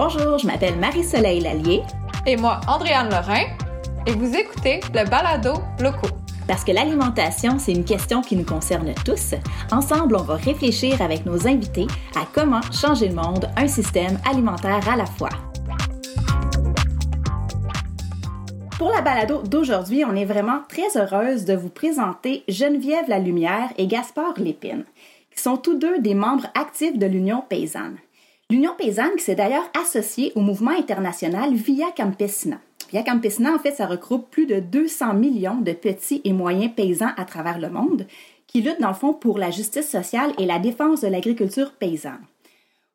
Bonjour, je m'appelle Marie-Soleil Lallier. Et moi, Andréane Lorrain. Et vous écoutez le balado locaux. Parce que l'alimentation, c'est une question qui nous concerne tous. Ensemble, on va réfléchir avec nos invités à comment changer le monde, un système alimentaire à la fois. Pour la balado d'aujourd'hui, on est vraiment très heureuse de vous présenter Geneviève Lalumière et Gaspard Lépine, qui sont tous deux des membres actifs de l'Union paysanne. L'Union paysanne qui s'est d'ailleurs associée au mouvement international Via Campesina. Via Campesina, en fait, ça regroupe plus de 200 millions de petits et moyens paysans à travers le monde qui luttent, dans le fond, pour la justice sociale et la défense de l'agriculture paysanne.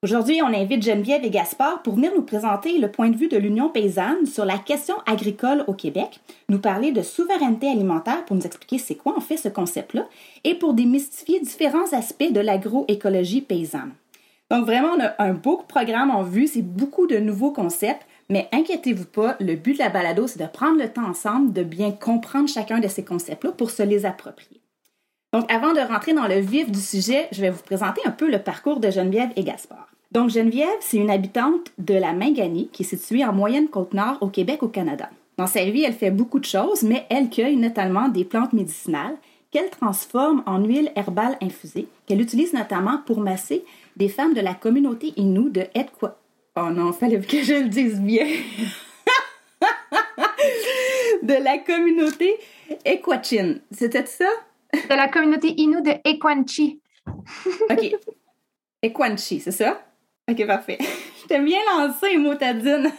Aujourd'hui, on invite Geneviève et Gaspard pour venir nous présenter le point de vue de l'Union paysanne sur la question agricole au Québec, nous parler de souveraineté alimentaire pour nous expliquer c'est quoi en fait ce concept-là et pour démystifier différents aspects de l'agroécologie paysanne. Donc vraiment, on a un beau programme en vue, c'est beaucoup de nouveaux concepts, mais inquiétez-vous pas, le but de la balado, c'est de prendre le temps ensemble de bien comprendre chacun de ces concepts-là pour se les approprier. Donc, avant de rentrer dans le vif du sujet, je vais vous présenter un peu le parcours de Geneviève et Gaspard. Donc, Geneviève, c'est une habitante de la Mingani, qui est située en moyenne côte nord au Québec, au Canada. Dans sa vie, elle fait beaucoup de choses, mais elle cueille notamment des plantes médicinales qu'elle transforme en huile herbale infusée, qu'elle utilise notamment pour masser des femmes de la communauté Innu de Edqua. Oh non, fallait que je le dise bien. de la communauté Equachin. C'était ça? De la communauté Innu de Equanchi. OK. Equanchi, c'est ça? OK, parfait. Je t'ai bien lancé, motadine.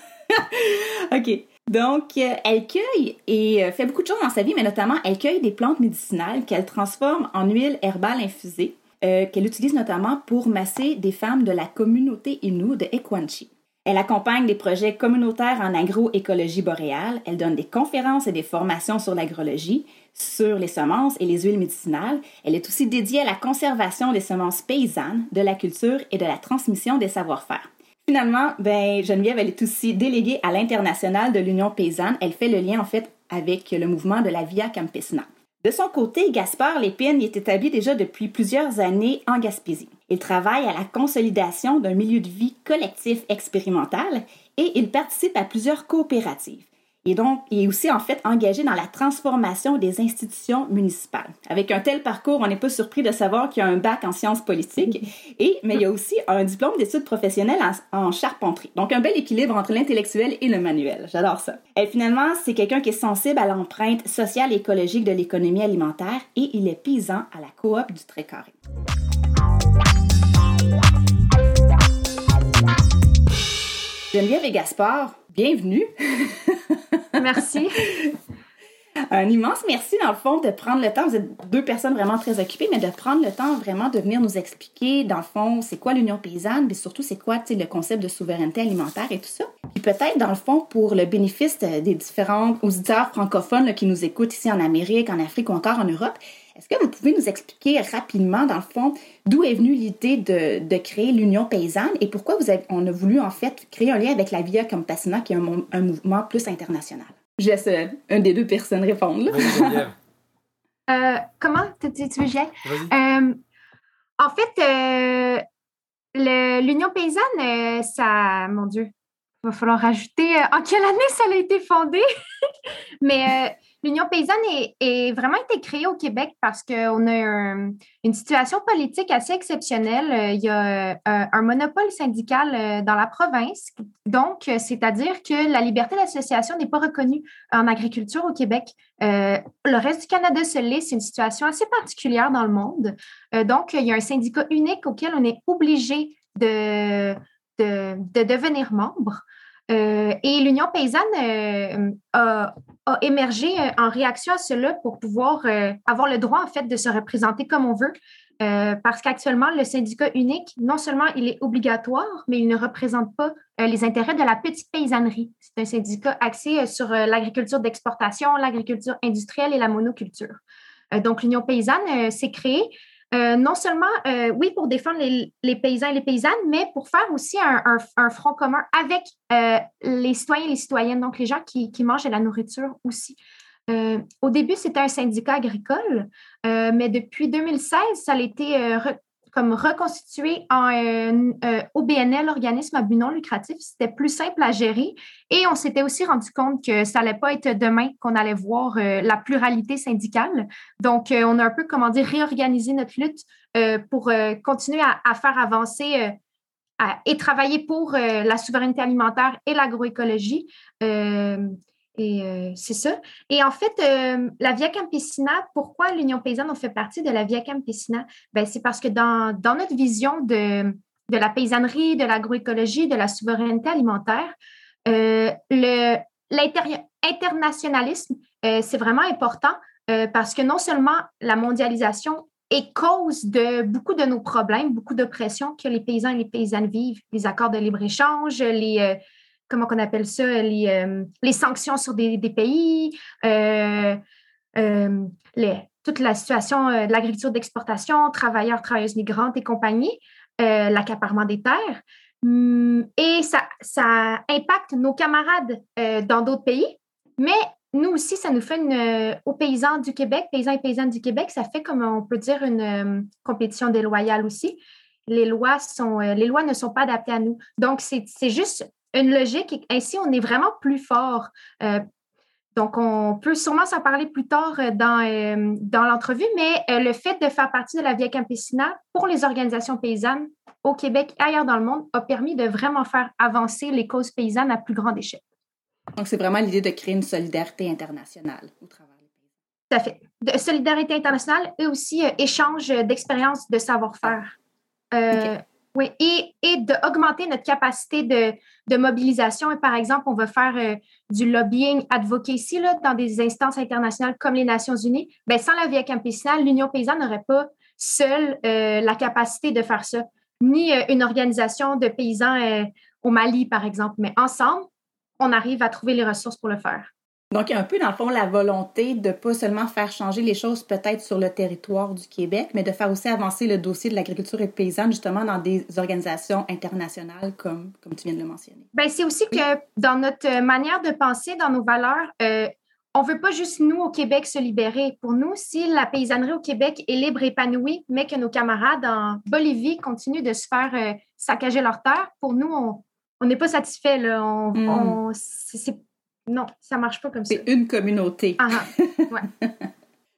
OK. Donc, euh, elle cueille et euh, fait beaucoup de choses dans sa vie, mais notamment, elle cueille des plantes médicinales qu'elle transforme en huile herbale infusée, euh, qu'elle utilise notamment pour masser des femmes de la communauté Innu de Equanchi. Elle accompagne des projets communautaires en agroécologie boréale. Elle donne des conférences et des formations sur l'agrologie, sur les semences et les huiles médicinales. Elle est aussi dédiée à la conservation des semences paysannes, de la culture et de la transmission des savoir-faire. Finalement, ben, Geneviève, elle est aussi déléguée à l'international de l'Union paysanne. Elle fait le lien, en fait, avec le mouvement de la Via Campesina. De son côté, Gaspard Lépine est établi déjà depuis plusieurs années en Gaspésie. Il travaille à la consolidation d'un milieu de vie collectif expérimental et il participe à plusieurs coopératives. Et donc, il est aussi en fait engagé dans la transformation des institutions municipales. Avec un tel parcours, on n'est pas surpris de savoir qu'il y a un bac en sciences politiques, et, mais il y a aussi un diplôme d'études professionnelles en, charpenterie. Donc, un bel équilibre entre l'intellectuel et le manuel. J'adore ça. Et finalement, c'est quelqu'un qui est sensible à l'empreinte sociale et écologique de l'économie alimentaire, et il est paysan à la coop du Trécarré. Geneviève et Gaspard, bienvenue. Merci. Un immense merci, dans le fond, de prendre le temps. Vous êtes deux personnes vraiment très occupées, mais de prendre le temps vraiment de venir nous expliquer, dans le fond, c'est quoi l'Union paysanne, mais surtout, c'est quoi le concept de souveraineté alimentaire et tout ça. Puis peut-être, dans le fond, pour le bénéfice des différents auditeurs francophones qui nous écoutent ici en Amérique, en Afrique ou encore en Europe, est-ce que vous pouvez nous expliquer rapidement, dans le fond, d'où est venue l'idée de, créer l'Union paysanne et pourquoi vous avez, on a voulu en fait créer un lien avec la Via Campesina, qui est un, mouvement plus international? Je laisse euh, un des deux personnes répondre. euh, comment tu dis euh, en fait, euh, l'Union paysanne, ça, mon Dieu, il va falloir rajouter en quelle année ça a été fondé? Mais L'Union paysanne est, vraiment été créée au Québec parce qu'on a une situation politique assez exceptionnelle. Euh, il y a euh, un, monopole syndical euh, dans la province. Donc, c'est-à-dire que la liberté d'association n'est pas reconnue en agriculture au Québec. le reste du Canada se l'est. C'est une situation assez particulière dans le monde. donc, il y a un syndicat unique auquel on est obligé de, de devenir membre. Euh, et l'Union paysanne euh, a, émergé euh, en réaction à cela pour pouvoir avoir le droit, en fait, de se représenter comme on veut. parce qu'actuellement, le syndicat unique, non seulement il est obligatoire, mais il ne représente pas les intérêts de la petite paysannerie. C'est un syndicat axé sur l'agriculture d'exportation, l'agriculture industrielle et la monoculture. donc, l'Union paysanne s'est créée euh, non seulement, euh, oui, pour défendre les, paysans et les paysannes, mais pour faire aussi un, front commun avec euh, les citoyens et les citoyennes, donc les gens qui, mangent de la nourriture aussi. au début, c'était un syndicat agricole, mais depuis 2016, ça a été comme reconstituer en OBNL, organisme à but non lucratif. C'était plus simple à gérer. Et on s'était aussi rendu compte que ça n'allait pas être demain qu'on allait voir la pluralité syndicale. Donc, on a un peu, comment dire, réorganisé notre lutte pour continuer à, faire avancer et travailler pour la souveraineté alimentaire et l'agroécologie. Et euh, c'est ça. Et en fait, euh, la Via Campesina, pourquoi l'Union paysanne on fait partie de la Via Campesina? Ben, c'est parce que dans, dans, notre vision de, de la paysannerie, de l'agroécologie, de la souveraineté alimentaire, euh, l'internationalisme, c'est vraiment important parce que non seulement la mondialisation est cause de beaucoup de nos problèmes, beaucoup de pression que les paysans et les paysannes vivent, les accords de libre-échange, les comment qu'on appelle ça, les, euh, les, sanctions sur des, pays, euh, euh, les, toute la situation de l'agriculture d'exportation, travailleurs, travailleuses migrantes et compagnie, l'accaparement des terres. Hum, et ça, ça impacte nos camarades dans d'autres pays, mais nous aussi, ça nous fait une, aux paysans du Québec, paysans et paysannes du Québec, ça fait, comme on peut dire, une compétition déloyale aussi. Les lois, sont, les lois ne sont pas adaptées à nous. Donc, c'est juste une logique. ainsi, on est vraiment plus fort. Euh, donc, on peut sûrement s'en parler plus tard euh, dans, euh, dans l'entrevue, mais le fait de faire partie de la Via Campesina pour les organisations paysannes au Québec et ailleurs dans le monde a permis de vraiment faire avancer les causes paysannes à plus grande échelle. Donc, c'est vraiment l'idée de créer une solidarité internationale au travers des paysans. Tout à fait. De solidarité internationale et aussi échange d'expériences, de savoir-faire. Oui, et, et d'augmenter notre capacité de, de, mobilisation. Et par exemple, on va faire euh, du lobbying advocacy là, dans des instances internationales comme les Nations Unies. Bien, sans la Via Campesina, l'Union paysanne n'aurait pas seule euh, la capacité de faire ça, ni euh, une organisation de paysans au Mali, par exemple. Mais ensemble, on arrive à trouver les ressources pour le faire. Donc, il y a un peu, dans le fond, la volonté de pas seulement faire changer les choses peut-être sur le territoire du Québec, mais de faire aussi avancer le dossier de l'agriculture et paysanne, justement, dans des organisations internationales, comme, comme tu viens de le mentionner. Bien, c'est aussi que dans notre manière de penser, dans nos valeurs, euh, on veut pas juste nous au Québec se libérer. Pour nous, si la paysannerie au Québec est libre et épanouie, mais que nos camarades en Bolivie continuent de se faire euh, saccager leur terre, pour nous, on n'est pas satisfait. Là. On, mm. c'est non, ça marche pas comme ça. C'est une communauté. Ah, ouais.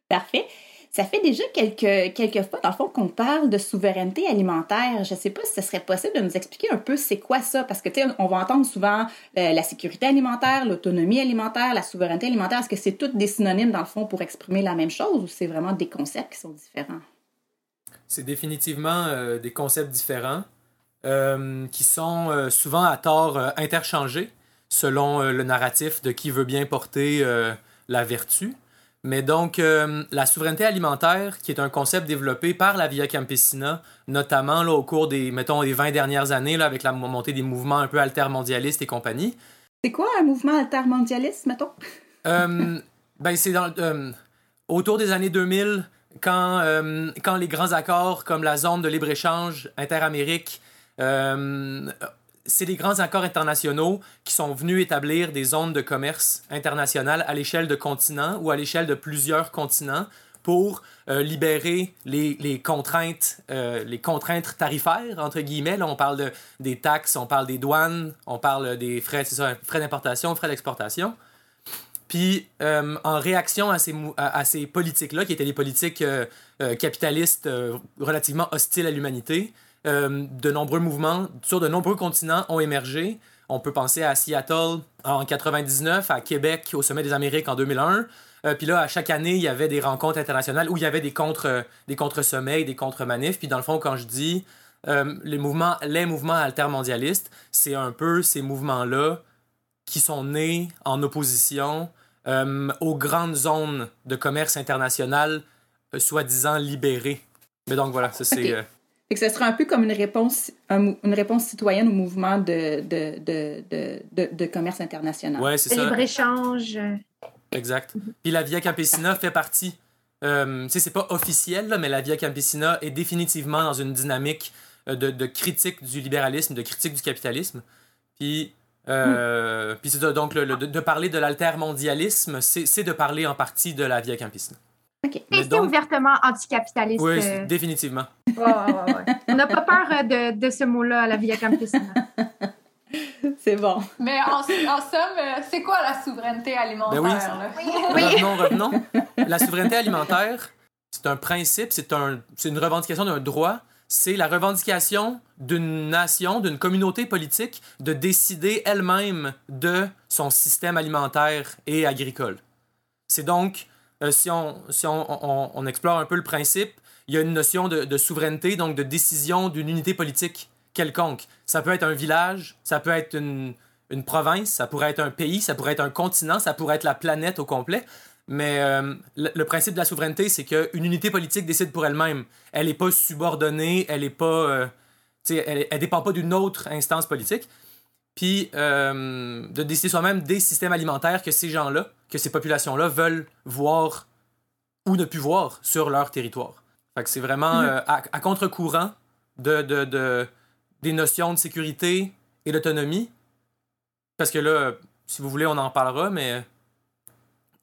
Parfait. Ça fait déjà quelques, quelques fois, dans le fond, qu'on parle de souveraineté alimentaire. Je ne sais pas si ce serait possible de nous expliquer un peu c'est quoi ça, parce que, tu sais, on va entendre souvent euh, la sécurité alimentaire, l'autonomie alimentaire, la souveraineté alimentaire. Est-ce que c'est toutes des synonymes, dans le fond, pour exprimer la même chose ou c'est vraiment des concepts qui sont différents? C'est définitivement euh, des concepts différents euh, qui sont souvent à tort interchangés selon euh, le narratif de qui veut bien porter euh, la vertu. Mais donc, euh, la souveraineté alimentaire, qui est un concept développé par la Via Campesina, notamment là, au cours des, mettons, des 20 dernières années, là, avec la montée des mouvements un peu altermondialistes et compagnie. C'est quoi un mouvement altermondialiste, mettons? ben, c'est dans, autour des années 2000, quand, quand les grands accords comme la zone de libre-échange interamérique c'est les grands accords internationaux qui sont venus établir des zones de commerce international à l'échelle de continents ou à l'échelle de plusieurs continents pour euh, libérer les, contraintes, euh, les contraintes tarifaires, entre guillemets. Là, on parle de, des taxes, on parle des douanes, on parle des frais, ça, frais d'importation, frais d'exportation. Puis, euh, en réaction à, ces politiques-là, qui étaient des politiques capitalistes relativement hostiles à l'humanité, euh, de nombreux mouvements sur de nombreux continents ont émergé. On peut penser à Seattle en 99, à Québec au sommet des Amériques en 2001. Euh, puis là, à chaque année, il y avait des rencontres internationales où il y avait des contre des contre-sommets, des contre-manifs. Puis dans le fond, quand je dis euh, les mouvements, les mouvements altermondialistes, c'est un peu ces mouvements-là qui sont nés en opposition aux grandes zones de commerce international soi-disant libérées. Mais donc voilà, ça c'est que ce serait un peu comme une réponse, une réponse citoyenne au mouvement de, de, de, de, de commerce international. Oui, c'est ça. Libre-échange. Exact. Puis la Via Campesina fait partie. Euh, c'est pas officiel, là, mais la Via Campesina est définitivement dans une dynamique euh, de, de critique du libéralisme, de critique du capitalisme. Puis, euh, puis c'est donc le, de, parler de l'altermondialisme, c'est de parler en partie de la Via Campesina. Et c'est ouvertement anticapitaliste. Oui, définitivement. On n'a pas peur de, de ce mot-là à la Via Campesina. C'est bon. Mais en, somme, euh, c'est quoi la souveraineté alimentaire? Ben oui. Revenons, revenons. La souveraineté alimentaire, c'est un principe, c'est un, une revendication d'un droit. C'est la revendication d'une nation, d'une communauté politique de décider elle-même de son système alimentaire et agricole. C'est donc, euh, si, on, si on, on, explore un peu le principe, il y a une notion de, de souveraineté, donc de décision d'une unité politique quelconque. Ça peut être un village, ça peut être une, une, province, ça pourrait être un pays, ça pourrait être un continent, ça pourrait être la planète au complet. Mais euh, le, principe de la souveraineté, c'est qu'une unité politique décide pour elle-même. Elle n'est pas subordonnée, elle n'est pas. Euh, elle, elle dépend pas d'une autre instance politique. Puis euh, de décider soi-même des systèmes alimentaires que ces gens-là, que ces populations-là veulent voir ou ne plus voir sur leur territoire. Fait que c'est vraiment mm-hmm. à, contre-courant de, de, de, des notions de sécurité et d'autonomie. Parce que là, si vous voulez, on en parlera, mais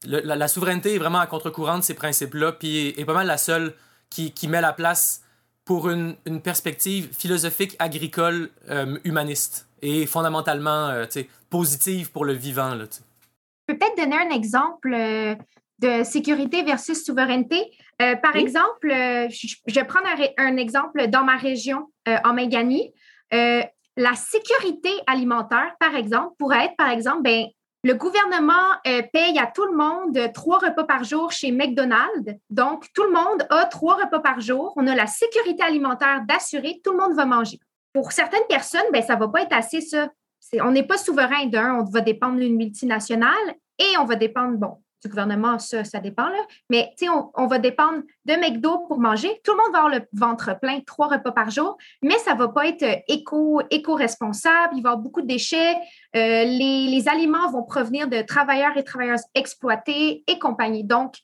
la, souveraineté est vraiment à contre-courant de ces principes-là, puis est, pas mal la seule qui, qui met la place pour une, une perspective philosophique, agricole, euh, humaniste et fondamentalement euh, positive pour le vivant. Là, je peux peut-être donner un exemple euh, de sécurité versus souveraineté. par exemple, je, vais prendre un, un, exemple dans ma région, en Méganie. la sécurité alimentaire, par exemple, pourrait être, par exemple, ben, le gouvernement euh, paye à tout le monde trois repas par jour chez McDonald's. Donc, tout le monde a trois repas par jour. On a la sécurité alimentaire d'assurer, tout le monde va manger. Pour certaines personnes, ben, ça ne va pas être assez ça. on n'est pas souverain d'un, on va dépendre d'une multinationale et on va dépendre, bon, du gouvernement, ça, ça dépend, là. Mais on, on va dépendre de McDo pour manger. Tout le monde va avoir le ventre plein, trois repas par jour, mais ça ne va pas être éco, éco-responsable. Il va y avoir beaucoup de déchets. Euh, les, les, aliments vont provenir de travailleurs et travailleuses exploités et compagnie. Donc,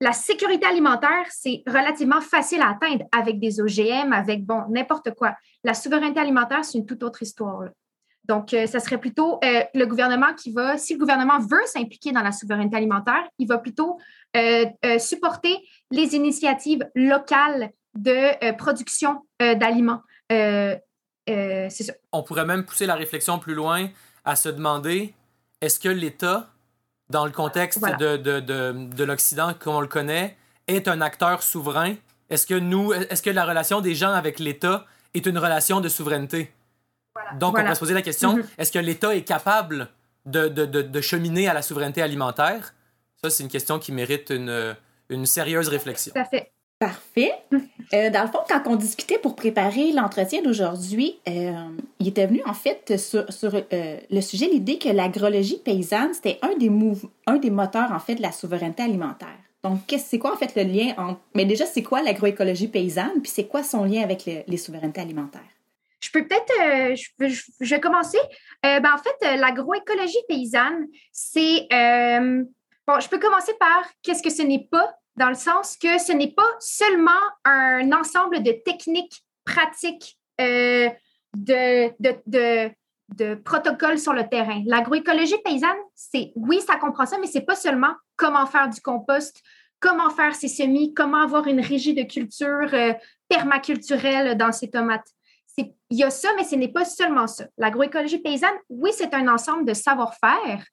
la sécurité alimentaire, c'est relativement facile à atteindre avec des OGM, avec, bon, n'importe quoi. La souveraineté alimentaire, c'est une toute autre histoire. Là. Donc, euh, ça serait plutôt euh, le gouvernement qui va, si le gouvernement veut s'impliquer dans la souveraineté alimentaire, il va plutôt euh, supporter les initiatives locales de production d'aliments. c'est ça. On pourrait même pousser la réflexion plus loin à se demander est-ce que l'État, dans le contexte de, de, de, de l'Occident comme on le connaît, est un acteur souverain? Est-ce que nous, est-ce que la relation des gens avec l'État est une relation de souveraineté? Donc, on peut se poser la question, mm-hmm. est-ce que l'État est capable de, de, de, cheminer à la souveraineté alimentaire? Ça, c'est une question qui mérite une, une sérieuse réflexion. Tout fait. Parfait. Euh, dans le fond, quand on discutait pour préparer l'entretien d'aujourd'hui, euh, il était venu en fait sur, sur euh, le sujet l'idée que l'agrologie paysanne, c'était un des un des moteurs en fait de la souveraineté alimentaire. Donc, c'est quoi en fait le lien entre... Mais déjà, c'est quoi l'agroécologie paysanne, puis c'est quoi son lien avec les souverainetés alimentaires? Je peux peut-être, euh, je, vais commencer. Euh, ben, en fait, euh, l'agroécologie paysanne, c'est, bon, je peux commencer par qu'est-ce que ce n'est pas, dans le sens que ce n'est pas seulement un ensemble de techniques pratiques de, de, de, protocoles sur le terrain. L'agroécologie paysanne, c'est, oui, ça comprend ça, mais c'est pas seulement comment faire du compost, comment faire ses semis, comment avoir une régie de culture permaculturelle dans ses tomates il y a ça, mais ce n'est pas seulement ça. L'agroécologie paysanne, oui, c'est un ensemble de savoir-faire,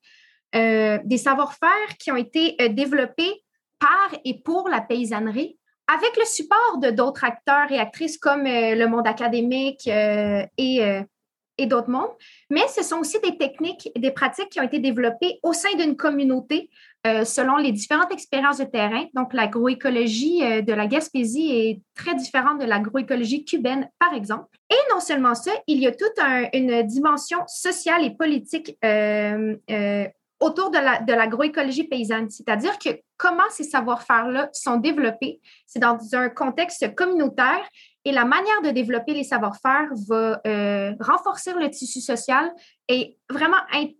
euh, des savoir-faire qui ont été euh, développés par et pour la paysannerie, avec le support de d'autres acteurs et actrices comme euh, le monde académique et, et d'autres mondes. Mais ce sont aussi des techniques et des pratiques qui ont été développées au sein d'une communauté euh, selon les différentes expériences de terrain. Donc, l'agroécologie euh, de la Gaspésie est très différente de l'agroécologie cubaine, par exemple. Et non seulement ça, il y a toute une dimension sociale et politique euh, autour de l'agroécologie paysanne, c'est-à-dire que comment ces savoir-faire-là sont développés, c'est dans un contexte communautaire et la manière de développer les savoir-faire va renforcer le tissu social et vraiment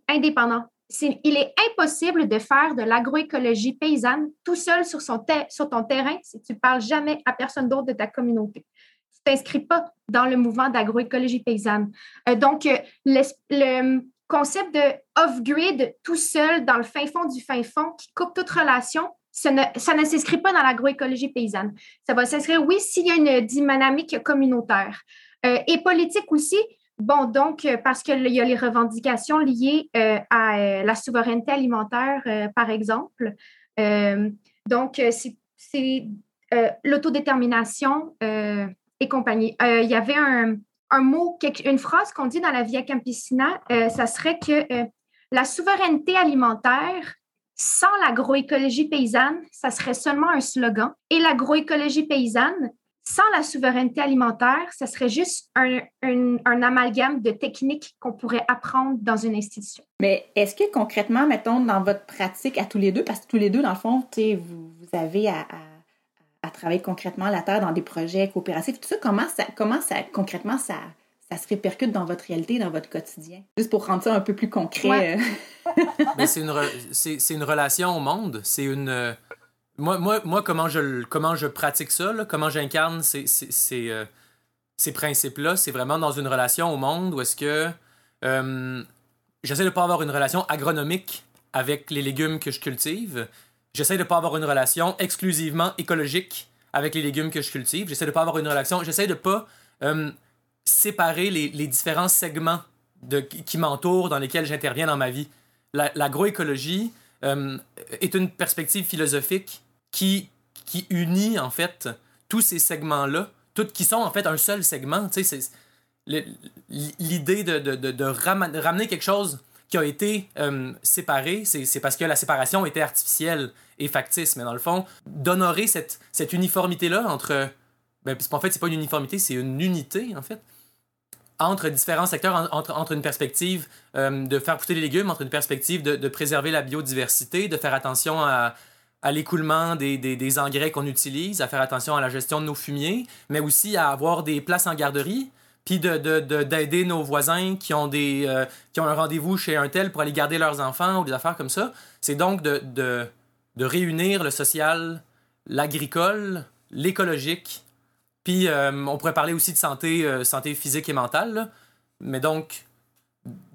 indépendant il est impossible de faire de l'agroécologie paysanne tout seul sur, son sur ton terrain si tu ne parles jamais à personne d'autre de ta communauté. Tu ne t'inscris pas dans le mouvement d'agroécologie paysanne. Euh, donc, euh, le, concept de off-grid tout seul dans le fin fond du fin fond qui coupe toute relation, ça ne, s'inscrit pas dans l'agroécologie paysanne. Ça va s'inscrire, oui, s'il y a une dynamique communautaire. Euh, et politique aussi, Bon, donc, euh, parce qu'il y a les revendications liées euh, à la souveraineté alimentaire, par exemple. donc, c'est l'autodétermination et compagnie. il y avait un, un mot, une phrase qu'on dit dans la Via Campesina, ça serait que la souveraineté alimentaire sans l'agroécologie paysanne, ça serait seulement un slogan. Et l'agroécologie paysanne, sans la souveraineté alimentaire, ça serait juste un, amalgame de techniques qu'on pourrait apprendre dans une institution. Mais est-ce que concrètement, mettons, dans votre pratique à tous les deux, parce que tous les deux, dans le fond, vous, vous avez à, travailler concrètement la terre dans des projets coopératifs, tout ça, comment ça, comment ça concrètement, ça, ça se répercute dans votre réalité, dans votre quotidien? Juste pour rendre ça un peu plus concret. Euh. c'est une, une relation au monde. C'est une. Euh, moi, moi, moi, comment, je, comment je pratique ça, comment j'incarne ces, ces, euh, ces principes-là, c'est vraiment dans une relation au monde où est-ce que j'essaie de ne pas avoir une relation agronomique avec les légumes que je cultive. J'essaie de ne pas avoir une relation exclusivement écologique avec les légumes que je cultive. J'essaie de ne pas avoir une relation. J'essaie de pas séparer les, différents segments de, qui m'entourent, dans lesquels j'interviens dans ma vie. L'agroécologie euh, est une perspective philosophique qui, qui unit, en fait, tous ces segments-là, qui sont, en fait, un seul segment. L'idée de, de, de, de, ramener quelque chose qui a été euh, séparé, c'est parce que la séparation était artificielle et factice. Mais dans le fond, d'honorer cette, uniformité-là entre... Ben, qu'en fait, c'est pas une uniformité, c'est une unité, en fait entre différents secteurs, entre, une perspective euh, de faire pousser les légumes, entre une perspective de, préserver la biodiversité, de faire attention à, l'écoulement des, engrais qu'on utilise, à faire attention à la gestion de nos fumiers, mais aussi à avoir des places en garderie, puis d'aider de, nos voisins qui ont, des, euh, qui ont un rendez-vous chez un tel pour aller garder leurs enfants ou des affaires comme ça. C'est donc de, de, de réunir le social, l'agricole, l'écologique puis euh, on pourrait parler aussi de santé, euh, santé physique et mentale. Mais donc,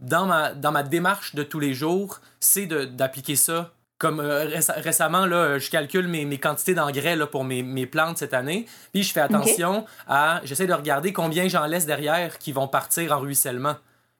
dans ma, dans ma démarche de tous les jours, c'est d'appliquer ça. Comme euh, récemment, là, je calcule mes, mes quantités d'engrais pour mes, mes, plantes cette année. Puis je fais attention à. J'essaie de regarder combien j'en laisse derrière qui vont partir en ruissellement.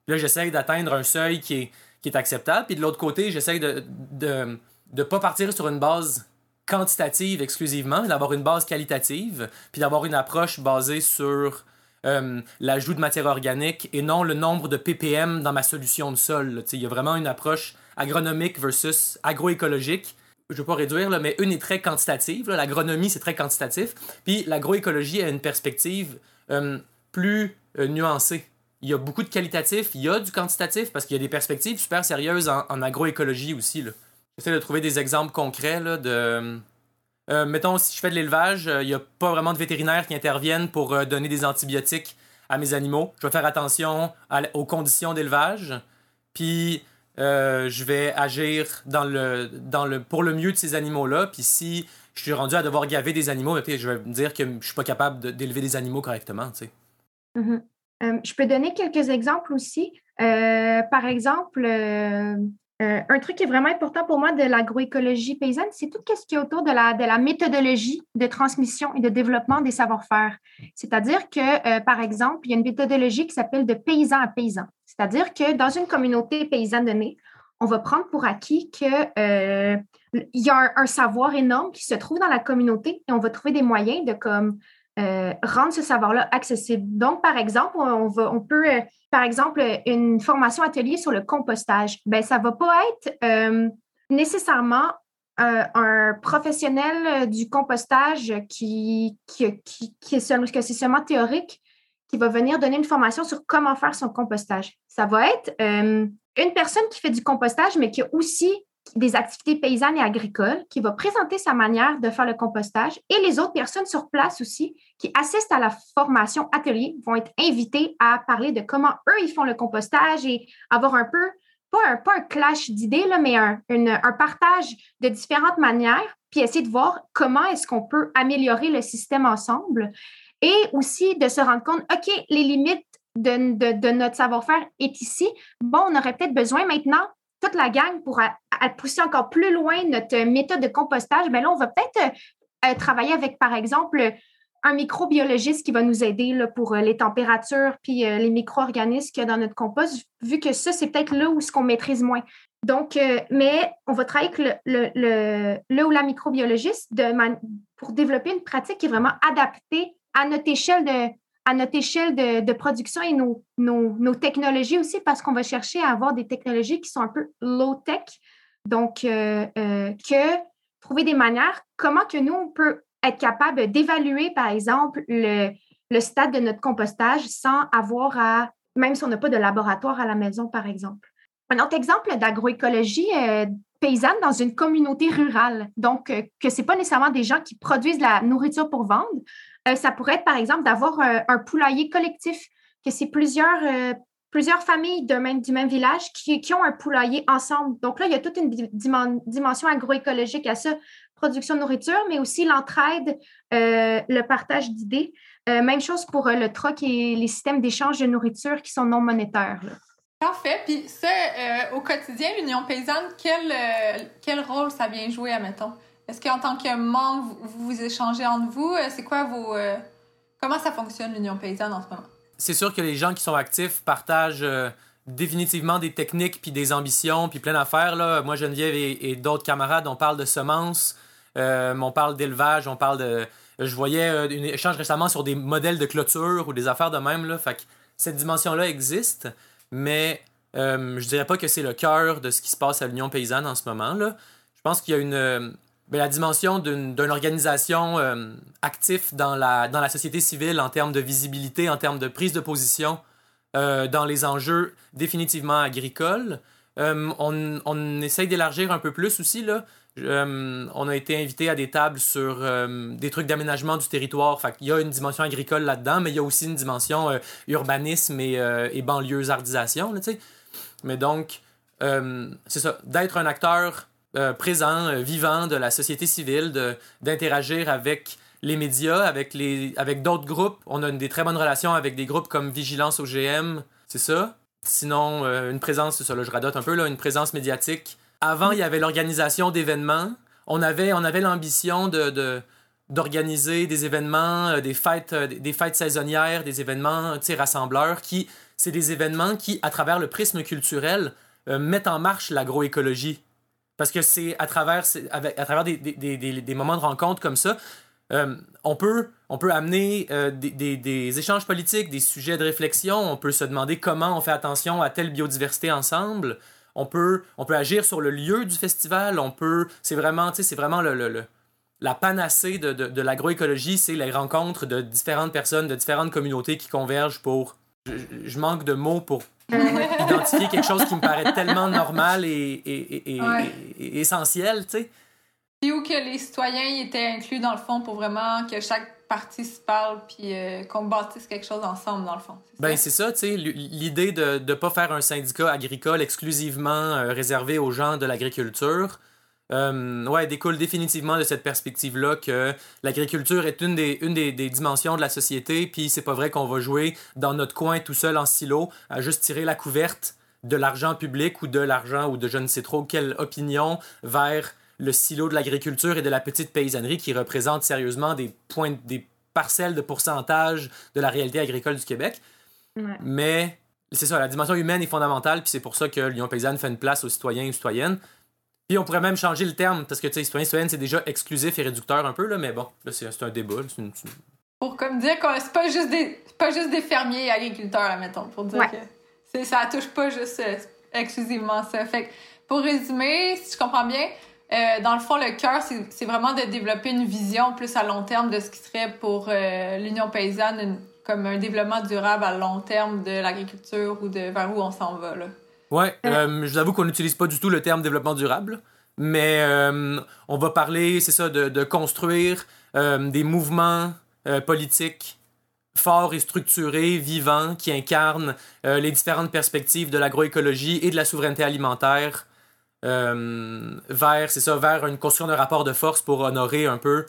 Là, j'essaie d'atteindre un seuil qui est, qui est acceptable. Puis de l'autre côté, j'essaie de ne de, pas partir sur une base quantitative exclusivement, d'avoir une base qualitative, puis d'avoir une approche basée sur euh, l'ajout de matière organique et non le nombre de ppm dans ma solution de sol. Il y a vraiment une approche agronomique versus agroécologique. Je ne veux pas réduire, mais une est très quantitative. L'agronomie, c'est très quantitatif. Puis l'agroécologie a une perspective euh, plus euh, nuancée. Il y a beaucoup de qualitatif, il y a du quantitatif, parce qu'il y a des perspectives super sérieuses en, agroécologie aussi. J'essaie de trouver des exemples concrets de. Euh, mettons, si je fais de l'élevage, il n'y a pas vraiment de vétérinaires qui interviennent pour donner des antibiotiques à mes animaux. Je vais faire attention aux conditions d'élevage, puis je vais agir dans le, dans le, pour le mieux de ces animaux-là. Puis si je suis rendu à devoir gaver des animaux, je vais me dire que je suis pas capable d'élever des animaux correctement. Sais. Mm-hmm. je peux donner quelques exemples aussi. par exemple, euh, un truc qui est vraiment important pour moi de l'agroécologie paysanne, c'est tout ce qui est autour de la, méthodologie de transmission et de développement des savoir-faire. C'est-à-dire que, euh, par exemple, il y a une méthodologie qui s'appelle de paysan à paysan. C'est-à-dire que dans une communauté paysanne donnée, on va prendre pour acquis qu'il euh, y a un, savoir énorme qui se trouve dans la communauté et on va trouver des moyens de comme euh, rendre ce savoir-là accessible. Donc, par exemple, on, va, on peut, euh, par exemple, une formation atelier sur le compostage. Ben, ça ne va pas être euh, nécessairement un professionnel du compostage qui, qui, qui, est seulement, que c'est seulement théorique qui va venir donner une formation sur comment faire son compostage. Ça va être une personne qui fait du compostage, mais qui a aussi des activités paysannes et agricoles, qui va présenter sa manière de faire le compostage et les autres personnes sur place aussi qui assistent à la formation atelier vont être invitées à parler de comment eux, ils font le compostage et avoir un peu, pas un, pas un clash d'idées, mais un, partage de différentes manières, puis essayer de voir comment est-ce qu'on peut améliorer le système ensemble et aussi de se rendre compte, OK, les limites de, de, de notre savoir-faire est ici. Bon, on aurait peut-être besoin maintenant toute la gang pour pousser encore plus loin notre méthode de compostage, bien là, on va peut-être euh, travailler avec, par exemple, un microbiologiste qui va nous aider pour euh, les températures puis euh, les micro-organismes qu'il y a dans notre compost, vu que ça, c'est peut-être là où ce qu'on maîtrise moins. Donc, mais on va travailler avec le, le, ou la microbiologiste pour développer une pratique qui est vraiment adaptée à notre échelle de, à notre échelle de, production et nos, technologies aussi, parce qu'on va chercher à avoir des technologies qui sont un peu low-tech. Donc, que trouver des manières, comment que nous, on peut être capable d'évaluer, par exemple, le, stade de notre compostage sans avoir à, même si on n'a pas de laboratoire à la maison, par exemple. Un autre exemple d'agroécologie euh, paysanne dans une communauté rurale. Donc, euh, que ce n'est pas nécessairement des gens qui produisent la nourriture pour vendre. Euh, ça pourrait être, par exemple, d'avoir un poulailler collectif, que c'est plusieurs plusieurs familles même, du même village qui, qui, ont un poulailler ensemble. Donc là, il y a toute une dimension agroécologique à ça, production de nourriture, mais aussi l'entraide, euh, le partage d'idées. Euh, même chose pour euh, le troc et les systèmes d'échange de nourriture qui sont non monétaires. Parfait. Puis ça, au quotidien, l'Union paysanne, quel, quel rôle ça vient jouer, admettons? Est-ce qu'en tant que membre, vous, vous échangez entre vous? C'est quoi vos... comment ça fonctionne, l'Union paysanne, en ce moment? c'est sûr que les gens qui sont actifs partagent euh, définitivement des techniques, puis des ambitions, puis plein d'affaires. Moi, Geneviève et, d'autres camarades, on parle de semences, euh, on parle d'élevage, on parle de... Je voyais euh, un échange récemment sur des modèles de clôture ou des affaires de même. Là. Fait cette dimension-là existe, mais je dirais pas que c'est le cœur de ce qui se passe à l'Union paysanne en ce moment. Je pense qu'il y a une ben, la dimension d'une organisation euh, active dans la, dans la société civile en termes de visibilité, en termes de prise de position euh, dans les enjeux définitivement agricoles. Euh, on, on, essaye d'élargir un peu plus aussi. Là. on a été invité à des tables sur des trucs d'aménagement du territoire. Fait il y a une dimension agricole là-dedans, mais il y a aussi une dimension urbanisme et, et banlieusardisation. Là, mais donc, c'est ça, d'être un acteur euh, présent, euh, vivant de la société civile, d'interagir avec les médias, avec, avec d'autres groupes. On a des très bonnes relations avec des groupes comme Vigilance OGM, c'est ça? Sinon, euh, une présence, c'est ça, là, je radote un peu, là, une présence médiatique. Avant, il y avait l'organisation d'événements. On avait, on avait l'ambition d'organiser des événements, des fêtes, des fêtes saisonnières, des événements rassembleurs qui, c'est des événements qui, à travers le prisme culturel, mettent en marche l'agroécologie. Parce que c'est à travers, à travers des, des, des, des, moments de rencontre comme ça, euh, on, peut, on peut amener euh, des, échanges politiques, des sujets de réflexion. On peut se demander comment on fait attention à telle biodiversité ensemble. On peut, on peut agir sur le lieu du festival. On peut. C'est vraiment, c'est vraiment le, le, la panacée de, de, de l'agroécologie, c'est les rencontres de différentes personnes, de différentes communautés qui convergent pour. je manque de mots pour identifier quelque chose qui me paraît tellement normal et, et, et, essentiel, tu sais. Puis où que les citoyens étaient inclus dans le fond pour vraiment que chaque partie se parle puis euh, qu'on bâtisse quelque chose ensemble dans le fond. Ben c'est ça, tu sais, l'idée de ne pas faire un syndicat agricole exclusivement euh, réservé aux gens de l'agriculture, euh, ouais, découle définitivement de cette perspective-là que l'agriculture est une des, une des, dimensions de la société, puis c'est pas vrai qu'on va jouer dans notre coin tout seul en silo à juste tirer la couverte de l'argent public ou de l'argent ou de je ne sais trop quelle opinion vers le silo de l'agriculture et de la petite paysannerie qui représente sérieusement des points, des parcelles de pourcentage de la réalité agricole du Québec. Mais c'est ça, la dimension humaine est fondamentale, puis c'est pour ça que l'Union paysanne fait une place aux citoyens et aux citoyennes. Puis on pourrait même changer le terme, parce que tu sais, citoyen, citoyenne, c'est déjà exclusif et réducteur un peu, là, mais bon, là, c'est un débat. Pour comme dire que c'est pas juste des pas juste des fermiers et agriculteurs, mettons, pour dire que ça touche pas juste euh, exclusivement ça. Fait pour résumer, si je comprends bien, euh, dans le fond, le cœur, c'est vraiment de développer une vision plus à long terme de ce qui serait pour euh, l'Union paysanne comme un développement durable à long terme de l'agriculture ou de vers où on s'en va. Là. Ouais, euh, je vous avoue qu'on n'utilise pas du tout le terme développement durable, mais euh, on va parler, c'est ça, de, de construire euh, des mouvements politiques forts et structurés, vivants, qui incarnent les différentes perspectives de l'agroécologie et de la souveraineté alimentaire vers, c'est ça, vers une construction d'un rapport de force pour honorer un peu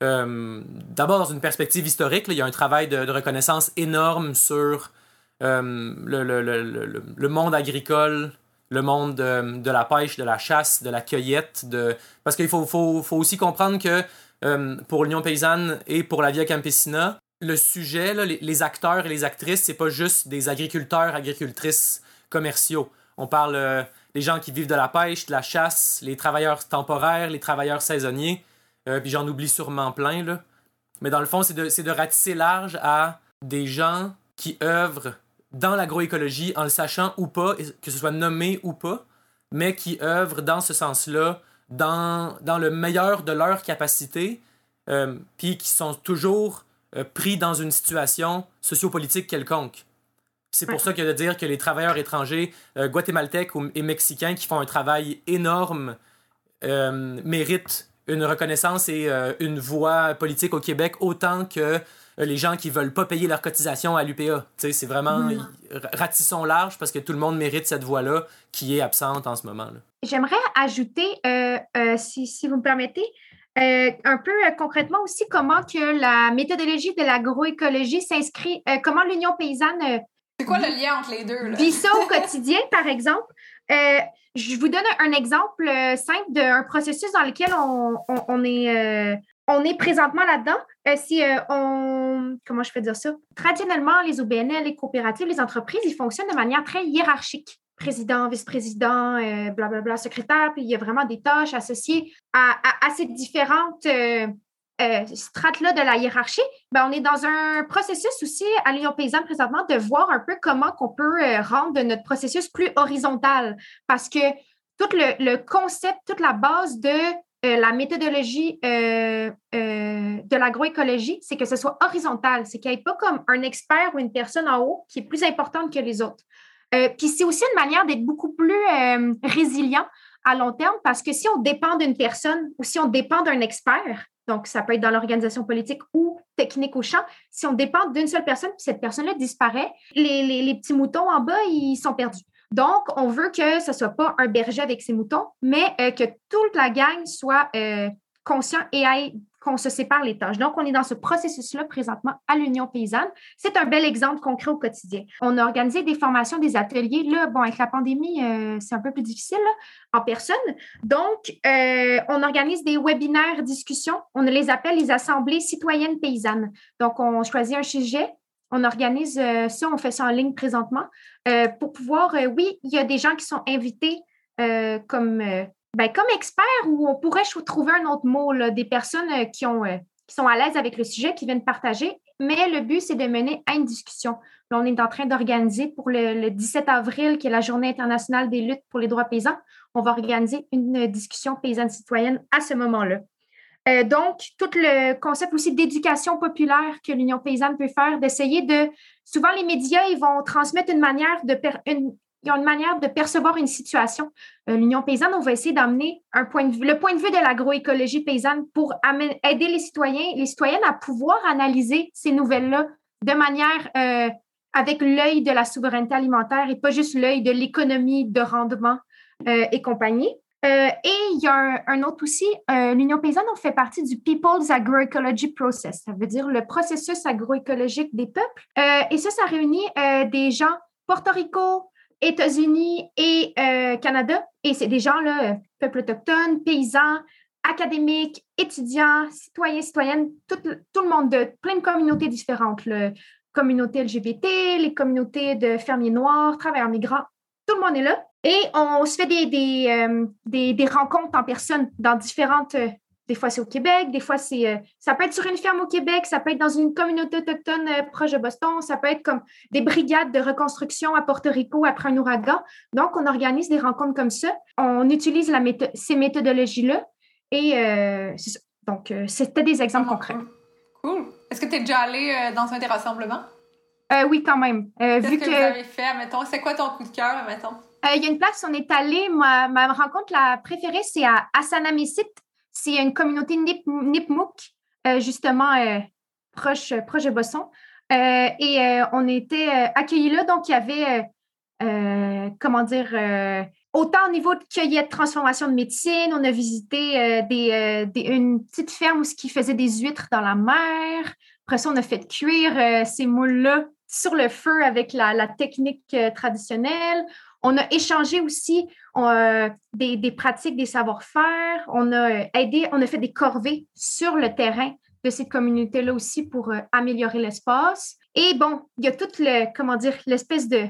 d'abord dans une perspective historique, il y a un travail de, de reconnaissance énorme sur euh, le, le, le, le, monde agricole le monde de, la pêche, de la chasse, de la cueillette. De... Parce qu'il faut, faut, faut, aussi comprendre que pour l'Union paysanne et pour la Via Campesina, le sujet, les, acteurs et les actrices, c'est pas juste des agriculteurs, agricultrices commerciaux. On parle des gens qui vivent de la pêche, de la chasse, les travailleurs temporaires, les travailleurs saisonniers. puis j'en oublie sûrement plein, là. Mais dans le fond, c'est de, de ratisser large à des gens qui œuvrent dans l'agroécologie en le sachant ou pas, que ce soit nommé ou pas, mais qui œuvrent dans ce sens-là, dans, dans le meilleur de leur capacité, euh, puis qui sont toujours euh, pris dans une situation sociopolitique quelconque. C'est pour ça que de dire que les travailleurs étrangers euh, guatémaltèques et mexicains qui font un travail énorme méritent une reconnaissance et une voix politique au Québec autant que euh, les gens qui veulent pas payer leur cotisation à l'UPA. C'est vraiment mm. ratissons large parce que tout le monde mérite cette voix-là qui est absente en ce moment. J'aimerais ajouter, euh, euh, si, si, vous me permettez, un peu concrètement aussi comment que la méthodologie de l'agroécologie s'inscrit, comment l'Union paysanne c'est quoi le lien entre les deux? Là? Vit ça au quotidien, par exemple? je vous donne un exemple simple d'un processus dans lequel on, on est, on est présentement là-dedans. Euh, si euh, on. Comment je peux dire ça? Traditionnellement, les OBNL, les coopératives, les entreprises, ils fonctionnent de manière très hiérarchique. Président, vice-président, euh, blablabla, secrétaire, puis il y a vraiment des tâches associées à, ces différentes strates-là de la hiérarchie. Ben, on est dans un processus aussi à l'Union paysanne présentement de voir un peu comment on peut rendre notre processus plus horizontal parce que tout le concept, toute la base de euh, la méthodologie euh, euh, de l'agroécologie, c'est que ce soit horizontal, c'est qu'il n'y ait pas comme un expert ou une personne en haut qui est plus importante que les autres. puis c'est aussi une manière d'être beaucoup plus résilient à long terme parce que si on dépend d'une personne ou si on dépend d'un expert, donc ça peut être dans l'organisation politique ou technique au champ, si on dépend d'une seule personne, puis cette personne-là disparaît, les, les petits moutons en bas, ils sont perdus. Donc, on veut que ce ne soit pas un berger avec ses moutons, mais euh, que toute la gang soit euh, conscient et qu'on se sépare les tâches. Donc, on est dans ce processus-là présentement à l'Union paysanne. C'est un bel exemple concret au quotidien. On a organisé des formations, des ateliers. Là, bon, avec la pandémie, euh, c'est un peu plus difficile en personne. Donc, on organise des webinaires, discussions. On les appelle les assemblées citoyennes paysannes. Donc, on choisit un sujet, on organise euh, ça, on fait ça en ligne présentement euh, pour pouvoir, euh, oui, il y a des gens qui sont invités comme, ben, experts ou on pourrait trouver un autre mot, des personnes qui, ont, qui sont à l'aise avec le sujet, qui viennent partager. Mais le but, c'est de mener à une discussion. On est en train d'organiser pour le, le, 17 avril, qui est la Journée internationale des luttes pour les droits paysans, on va organiser une discussion paysanne citoyenne à ce moment-là. Euh, donc, tout le concept aussi d'éducation populaire que l'Union paysanne peut faire, d'essayer de. Souvent, les médias, ils vont transmettre une manière de. Une manière de percevoir une situation. Euh, L'Union paysanne, on va essayer d'amener le point de vue de l'agroécologie paysanne pour aider les citoyens, les citoyennes à pouvoir analyser ces nouvelles-là de manière euh, avec l'œil de la souveraineté alimentaire et pas juste l'œil de l'économie de rendement et compagnie. Euh, et il y a un, autre aussi, euh, l'Union paysanne, on fait partie du People's Agroecology Process, ça veut dire le processus agroécologique des peuples. Euh, et ça, ça réunit des gens Porto Rico, États-Unis et Canada. Et c'est des gens, là, peuples autochtones, paysans, académiques, étudiants, citoyens, citoyennes, tout, tout, le monde de plein de communautés différentes. Le communauté LGBT, les communautés de fermiers noirs, travailleurs migrants, tout le monde est là. Et on se fait des, des, euh, des, rencontres en personne dans différentes. Euh, des fois, c'est au Québec, des fois, c'est. Euh, ça peut être sur une ferme au Québec, ça peut être dans une communauté autochtone proche de Boston, ça peut être comme des brigades de reconstruction à Porto Rico après un ouragan. Donc, on organise des rencontres comme ça. On utilise la ces méthodologies-là. Et ça. Donc, c'était des exemples concrets. Cool. Est-ce que tu es déjà allé dans un des rassemblements? oui, quand même. Qu'est-ce que, vous avez fait, mettons? C'est quoi ton coup de cœur, mettons? Euh, il y a une place où on est allé. Ma, rencontre la préférée, c'est à Assanamisit. C'est une communauté Nipmuk, euh, justement euh, proche, proche de Bosson. et on était accueillis là. Donc, il y avait, comment dire, autant au niveau de cueillette, transformation de médecine. On a visité une petite ferme où qui faisait des huîtres dans la mer. Après ça, on a fait cuire ces moules-là sur le feu avec la technique traditionnelle. On a échangé aussi des, des, pratiques, des savoir-faire. On a aidé, on a fait des corvées sur le terrain de cette communauté-là aussi pour améliorer l'espace. Et bon, il y a toute le, l'espèce de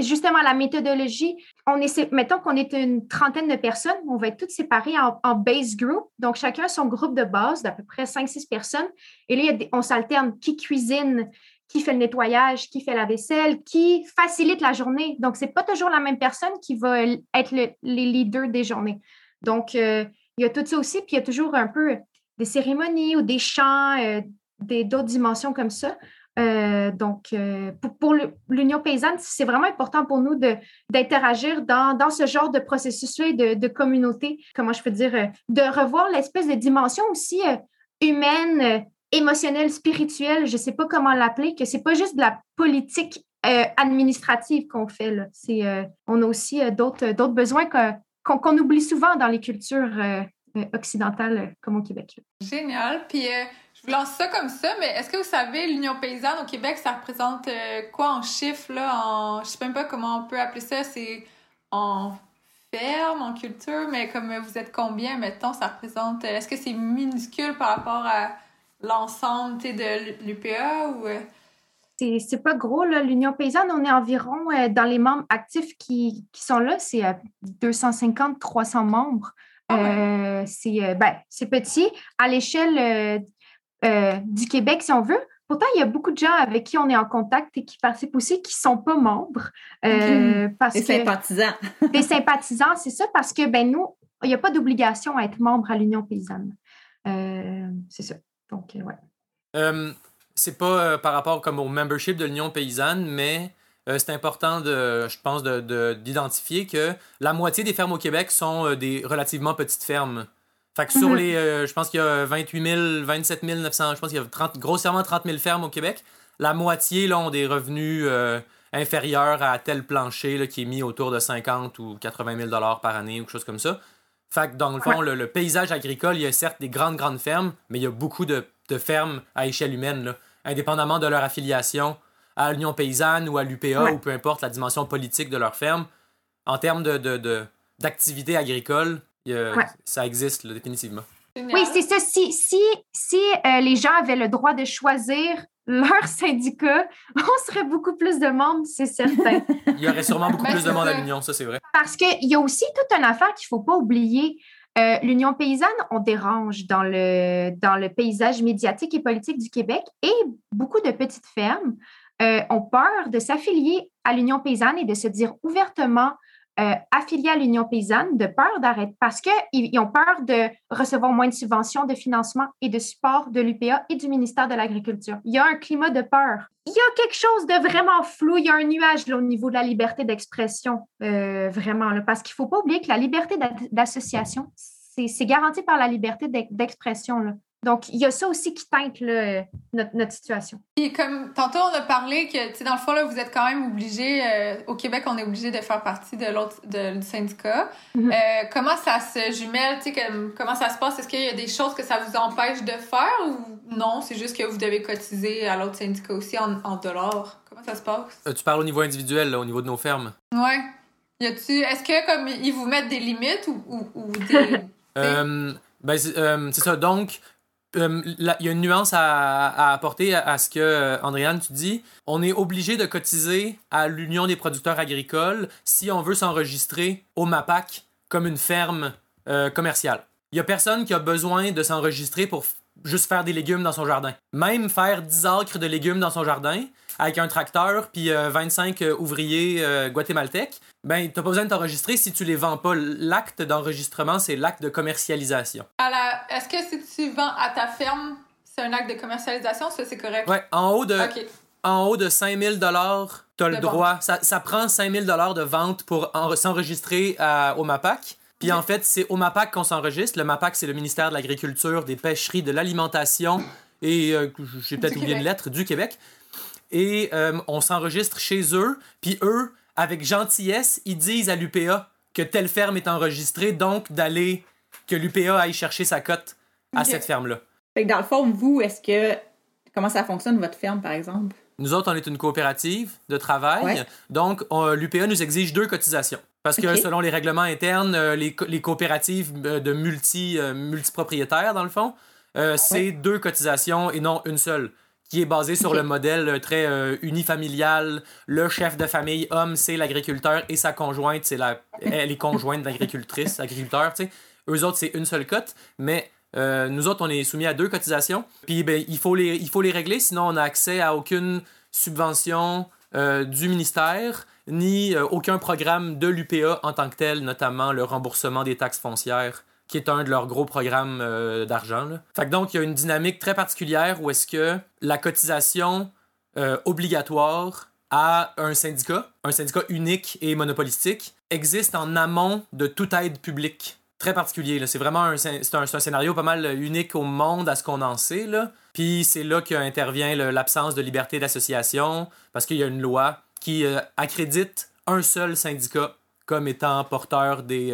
justement la méthodologie. On est, mettons qu'on est une trentaine de personnes, on va être toutes séparées en, base group. Donc, chacun son groupe de base d'à peu près 5-6 personnes. Et là, on s'alterne qui cuisine, qui fait le nettoyage, qui fait la vaisselle, qui facilite la journée. Donc, ce n'est pas toujours la même personne qui va être les leaders des journées. Donc, euh, il y a tout ça aussi. Puis, il y a toujours un peu des cérémonies ou des chants, euh, d'autres dimensions comme ça. Euh, donc, pour, l'Union paysanne, c'est vraiment important pour nous d'interagir dans, dans, ce genre de processus-là de, de, communauté, comment je peux dire, de revoir l'espèce de dimension aussi humaine, émotionnelle, spirituelle, je ne sais pas comment l'appeler, que ce n'est pas juste de la politique administrative qu'on fait. Là. on a aussi d'autres besoins qu'on oublie souvent dans les cultures occidentales comme au Québec. Génial. Puis je vous lance ça comme ça, mais est-ce que vous savez, l'Union paysanne au Québec, ça représente euh, quoi en chiffres, là? En, je sais même pas comment on peut appeler ça, c'est en ferme, en culture, mais comme vous êtes combien, mettons, ça représente... Euh, est-ce que c'est minuscule par rapport à l'ensemble de l'UPA ou... Euh? C'est pas gros, là. L'Union paysanne, on est environ, dans les membres actifs qui, qui sont là, c'est 250-300 membres. Ah c'est ben, petit. À l'échelle euh, du Québec, si on veut. Pourtant, il y a beaucoup de gens avec qui on est en contact et qui participent aussi qui ne sont pas membres. Euh, des sympathisants. des sympathisants, c'est ça, parce que ben, nous, il n'y a pas d'obligation à être membre à l'Union paysanne. Euh, c'est ça. Donc, ouais. c'est pas par rapport comme au membership de l'Union paysanne, mais c'est important, de, je pense, d'identifier de, que la moitié des fermes au Québec sont des relativement petites fermes. Fait que sur mhm. les. Euh, je pense qu'il y a 28 000, 27 900, je pense qu'il y a 30, grossièrement 30 000 fermes au Québec. La moitié là, ont des revenus euh, inférieurs à tel plancher là, qui est mis autour de 50 ou 80 000 par année ou quelque chose comme ça. Fait que dans le fond, le, paysage agricole, il y a certes des grandes, grandes fermes, mais il y a beaucoup de, fermes à échelle humaine, là, indépendamment de leur affiliation à l'Union paysanne ou à l'UPA ou peu importe la dimension politique de leur ferme. En termes d'activité de, agricole, ça existe définitivement. Oui, c'est ça. Si, si, si euh, les gens avaient le droit de choisir leur syndicat, on serait beaucoup plus de monde, c'est certain. Il y aurait sûrement beaucoup ben, plus de monde à l'Union, ça c'est vrai. Parce qu'il y a aussi toute une affaire qu'il ne faut pas oublier. Euh, L'Union paysanne, on dérange dans le, dans le paysage médiatique et politique du Québec et beaucoup de petites fermes euh, ont peur de s'affilier à l'Union paysanne et de se dire ouvertement euh, affiliés à l'Union paysanne de peur d'arrêter parce qu'ils ont peur de recevoir moins de subventions, de financement et de support de l'UPA et du ministère de l'Agriculture. Il y a un climat de peur. Il y a quelque chose de vraiment flou. Il y a un nuage au niveau de la liberté d'expression, euh, vraiment, parce qu'il ne faut pas oublier que la liberté d'association, c'est garanti par la liberté d'expression. Donc, il y a ça aussi qui teinte notre, situation. Et comme tantôt, on a parlé que, dans le fond, là, vous êtes quand même obligé, euh, au Québec, on est obligé de faire partie de l'autre du syndicat. Mm-hmm. Euh, comment ça se jumelle? Comme, comment ça se passe? Est-ce qu'il y a des choses que ça vous empêche de faire ou non? C'est juste que vous devez cotiser à l'autre syndicat aussi en, dollars. Comment ça se passe? Euh, tu parles au niveau individuel, au niveau de nos fermes. Ouais. Y a-tu, est-ce que comme ils vous mettent des limites ou, ou, des. ben, c'est ça. Donc, euh, il y a une nuance à, apporter à, ce que, euh, Andréane, tu dis. On est obligé de cotiser à l'Union des producteurs agricoles si on veut s'enregistrer au MAPAC comme une ferme euh, commerciale. Il y a personne qui a besoin de s'enregistrer pour juste faire des légumes dans son jardin. Même faire 10 acres de légumes dans son jardin avec un tracteur puis 25 ouvriers guatémaltèques, ben, t'as pas besoin de t'enregistrer si tu les vends pas. L'acte d'enregistrement, c'est l'acte de commercialisation. Est-ce que si tu vends à ta ferme, c'est un acte de commercialisation, ça c'est correct? Ouais, en haut de, en haut de 5000 t'as le droit. Ça, ça, prend 5000 de vente pour s'enregistrer au MAPAC. Puis en fait, c'est au MAPAC qu'on s'enregistre. Le MAPAC, c'est le ministère de l'Agriculture, des Pêcheries, de l'Alimentation et, euh, j'ai peut-être oublié une lettre, du Québec. Et euh, on s'enregistre chez eux. Puis eux, avec gentillesse, ils disent à l'UPA que telle ferme est enregistrée, donc d'aller, que l'UPA aille chercher sa cote à cette ferme-là. Fait que dans le fond, vous, est-ce que. Comment ça fonctionne, votre ferme, par exemple? Nous autres, on est une coopérative de travail. Donc, l'UPA nous exige deux cotisations. Parce que selon les règlements internes, euh, les, les coopératives euh, de multi, euh, multipropriétaires, dans le fond, c'est deux cotisations et non une seule qui est basée sur le modèle très unifamilial. Le chef de famille, homme, c'est l'agriculteur et sa conjointe, c'est la, elle est conjointe d'agricultrice, agriculteur, tu sais. Eux autres, c'est une seule cote, mais nous autres, on est soumis à deux cotisations. Puis ben, il, faut les, il faut les régler, sinon on n'a accès à aucune subvention du ministère ni euh, aucun programme de l'UPA en tant que tel, notamment le remboursement des taxes foncières, qui est un de leurs gros programmes euh, d'argent. Donc, il y a une dynamique très particulière où est-ce que la cotisation euh, obligatoire à un syndicat, un syndicat unique et monopolistique, existe en amont de toute aide publique. Très particulier. C'est vraiment un, scénario pas mal unique au monde à ce qu'on en sait. Puis c'est là qu'intervient l'absence de liberté d'association, parce qu'il y a une loi qui euh, accrédite un seul syndicat comme étant porteur des,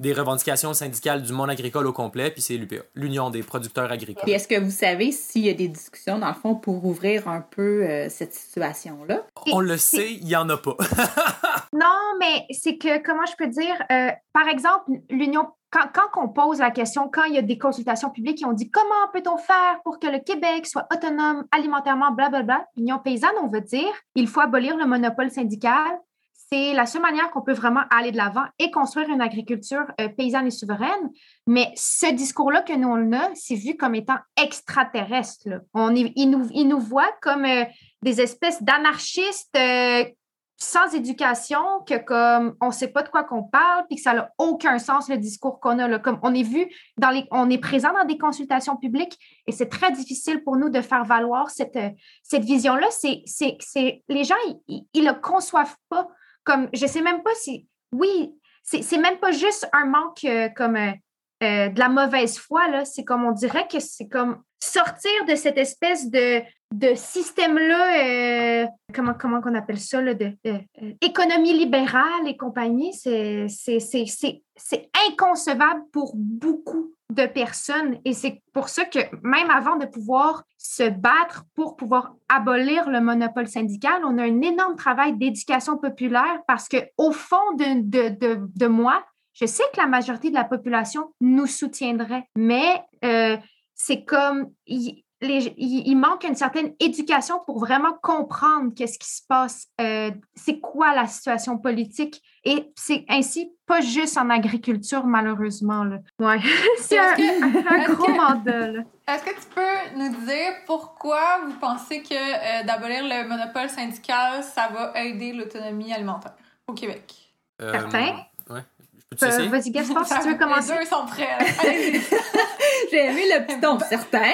des revendications syndicales du monde agricole au complet, puis c'est l'UPA, l'Union des producteurs agricoles. est-ce que vous savez s'il y a des discussions, dans le fond, pour ouvrir un peu euh, cette situation-là? On le sait, il n'y en a pas. non, mais c'est que, comment je peux dire, par exemple, l'Union quand, quand on pose la question, quand il y a des consultations publiques et on dit comment peut-on faire pour que le Québec soit autonome alimentairement, blablabla, l'Union paysanne, on veut dire, il faut abolir le monopole syndical. C'est la seule manière qu'on peut vraiment aller de l'avant et construire une agriculture euh, paysanne et souveraine. Mais ce discours-là que nous, on a, c'est vu comme étant extraterrestre. On, il, nous, il nous voit comme euh, des espèces d'anarchistes euh, sans éducation, que comme on sait pas de quoi qu'on parle, puis que ça n'a aucun sens le discours qu'on a. Là. Comme on est vu dans les, on est présent dans des consultations publiques et c'est très difficile pour nous de faire valoir cette, cette vision-là. C'est, c'est, c'est, les gens, ils, ne le conçoivent pas. Comme, je sais même pas si, oui, c'est, même pas juste un manque euh, comme euh, de la mauvaise foi, là. C'est comme, on dirait que c'est comme sortir de cette espèce de, de système-là, euh, comment, comment on appelle ça, là, de, euh, économie libérale et compagnie, c'est inconcevable pour beaucoup de personnes. Et c'est pour ça que même avant de pouvoir se battre pour pouvoir abolir le monopole syndical, on a un énorme travail d'éducation populaire parce que au fond de, de, de, de, moi, je sais que la majorité de la population nous soutiendrait, mais euh, c'est comme il, manque une certaine éducation pour vraiment comprendre qu'est-ce qui se passe, euh, c'est quoi la situation politique. Et c'est ainsi pas juste en agriculture, malheureusement. Là. Ouais. c'est un, gros mandat. Est-ce que tu peux nous dire pourquoi vous pensez que euh, d'abolir le monopole syndical, ça va aider l'autonomie alimentaire au Québec? Euh, Certain. Euh, vas-y, Gaspard, si tu veux commencer. Les deux sont prêts. J'ai aimé le petit ton certain.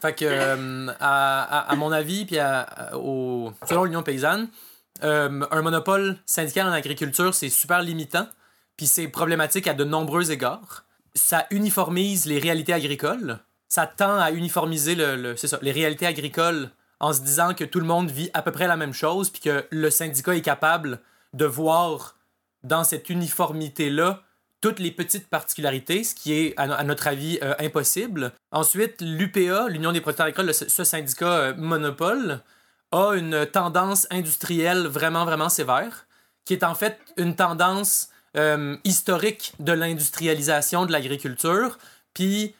fait que, euh, à, à, mon avis, puis au, selon l'Union paysanne, euh, un monopole syndical en agriculture, c'est super limitant, puis c'est problématique à de nombreux égards. Ça uniformise les réalités agricoles. Ça tend à uniformiser le, ça, les réalités agricoles en se disant que tout le monde vit à peu près la même chose, puis que le syndicat est capable de voir dans cette uniformité-là toutes les petites particularités, ce qui est, à, notre avis, euh, impossible. Ensuite, l'UPA, l'Union des producteurs agricoles, ce syndicat euh, monopole, a une tendance industrielle vraiment, vraiment sévère, qui est en fait une tendance euh, historique de l'industrialisation de l'agriculture, puis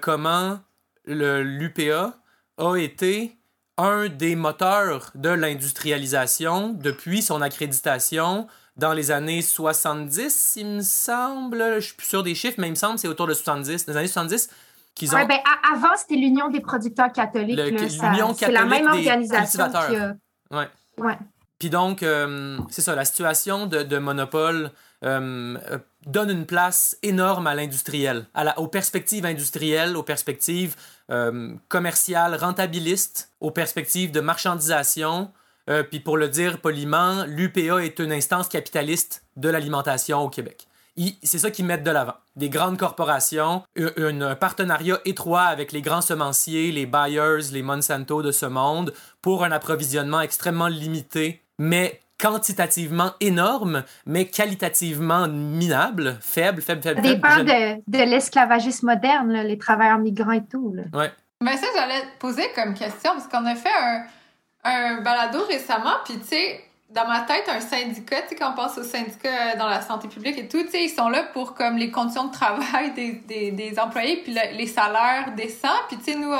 comment l'UPA a été un des moteurs de l'industrialisation depuis son accréditation dans les années 70, il me semble. Je suis plus sûr des chiffres, mais il me semble que c'est autour de 70, des années 70. Qu'ils ont... ben, avant, c'était l'Union des producteurs catholiques. L'Union catholique C'est la même organisation qui a... ouais. Ouais. Puis donc, euh, c'est ça, la situation de, de monopole euh, euh, donne une place énorme à l'industriel, aux perspectives industrielles, aux perspectives euh, commerciales rentabilistes, aux perspectives de marchandisation. puis pour le dire poliment, l'UPA est une instance capitaliste de l'alimentation au Québec. C'est ça qu'ils mettent de l'avant. Des grandes corporations, un, partenariat étroit avec les grands semenciers, les Bayers, les Monsanto de ce monde, pour un approvisionnement extrêmement limité, mais quantitativement énorme, mais qualitativement minable, faible, faible, faible. Ça dépend de, de l'esclavagisme moderne, les travailleurs migrants et tout. Ouais. Mais ça, j'allais te poser comme question, parce qu'on a fait un, un balado récemment, puis tu sais, dans ma tête, un syndicat, tu sais, quand on pense aux syndicats dans la santé publique et tout, tu sais, ils sont là pour comme les conditions de travail des, des, des employés, puis les salaires décents. Puis tu sais, nous,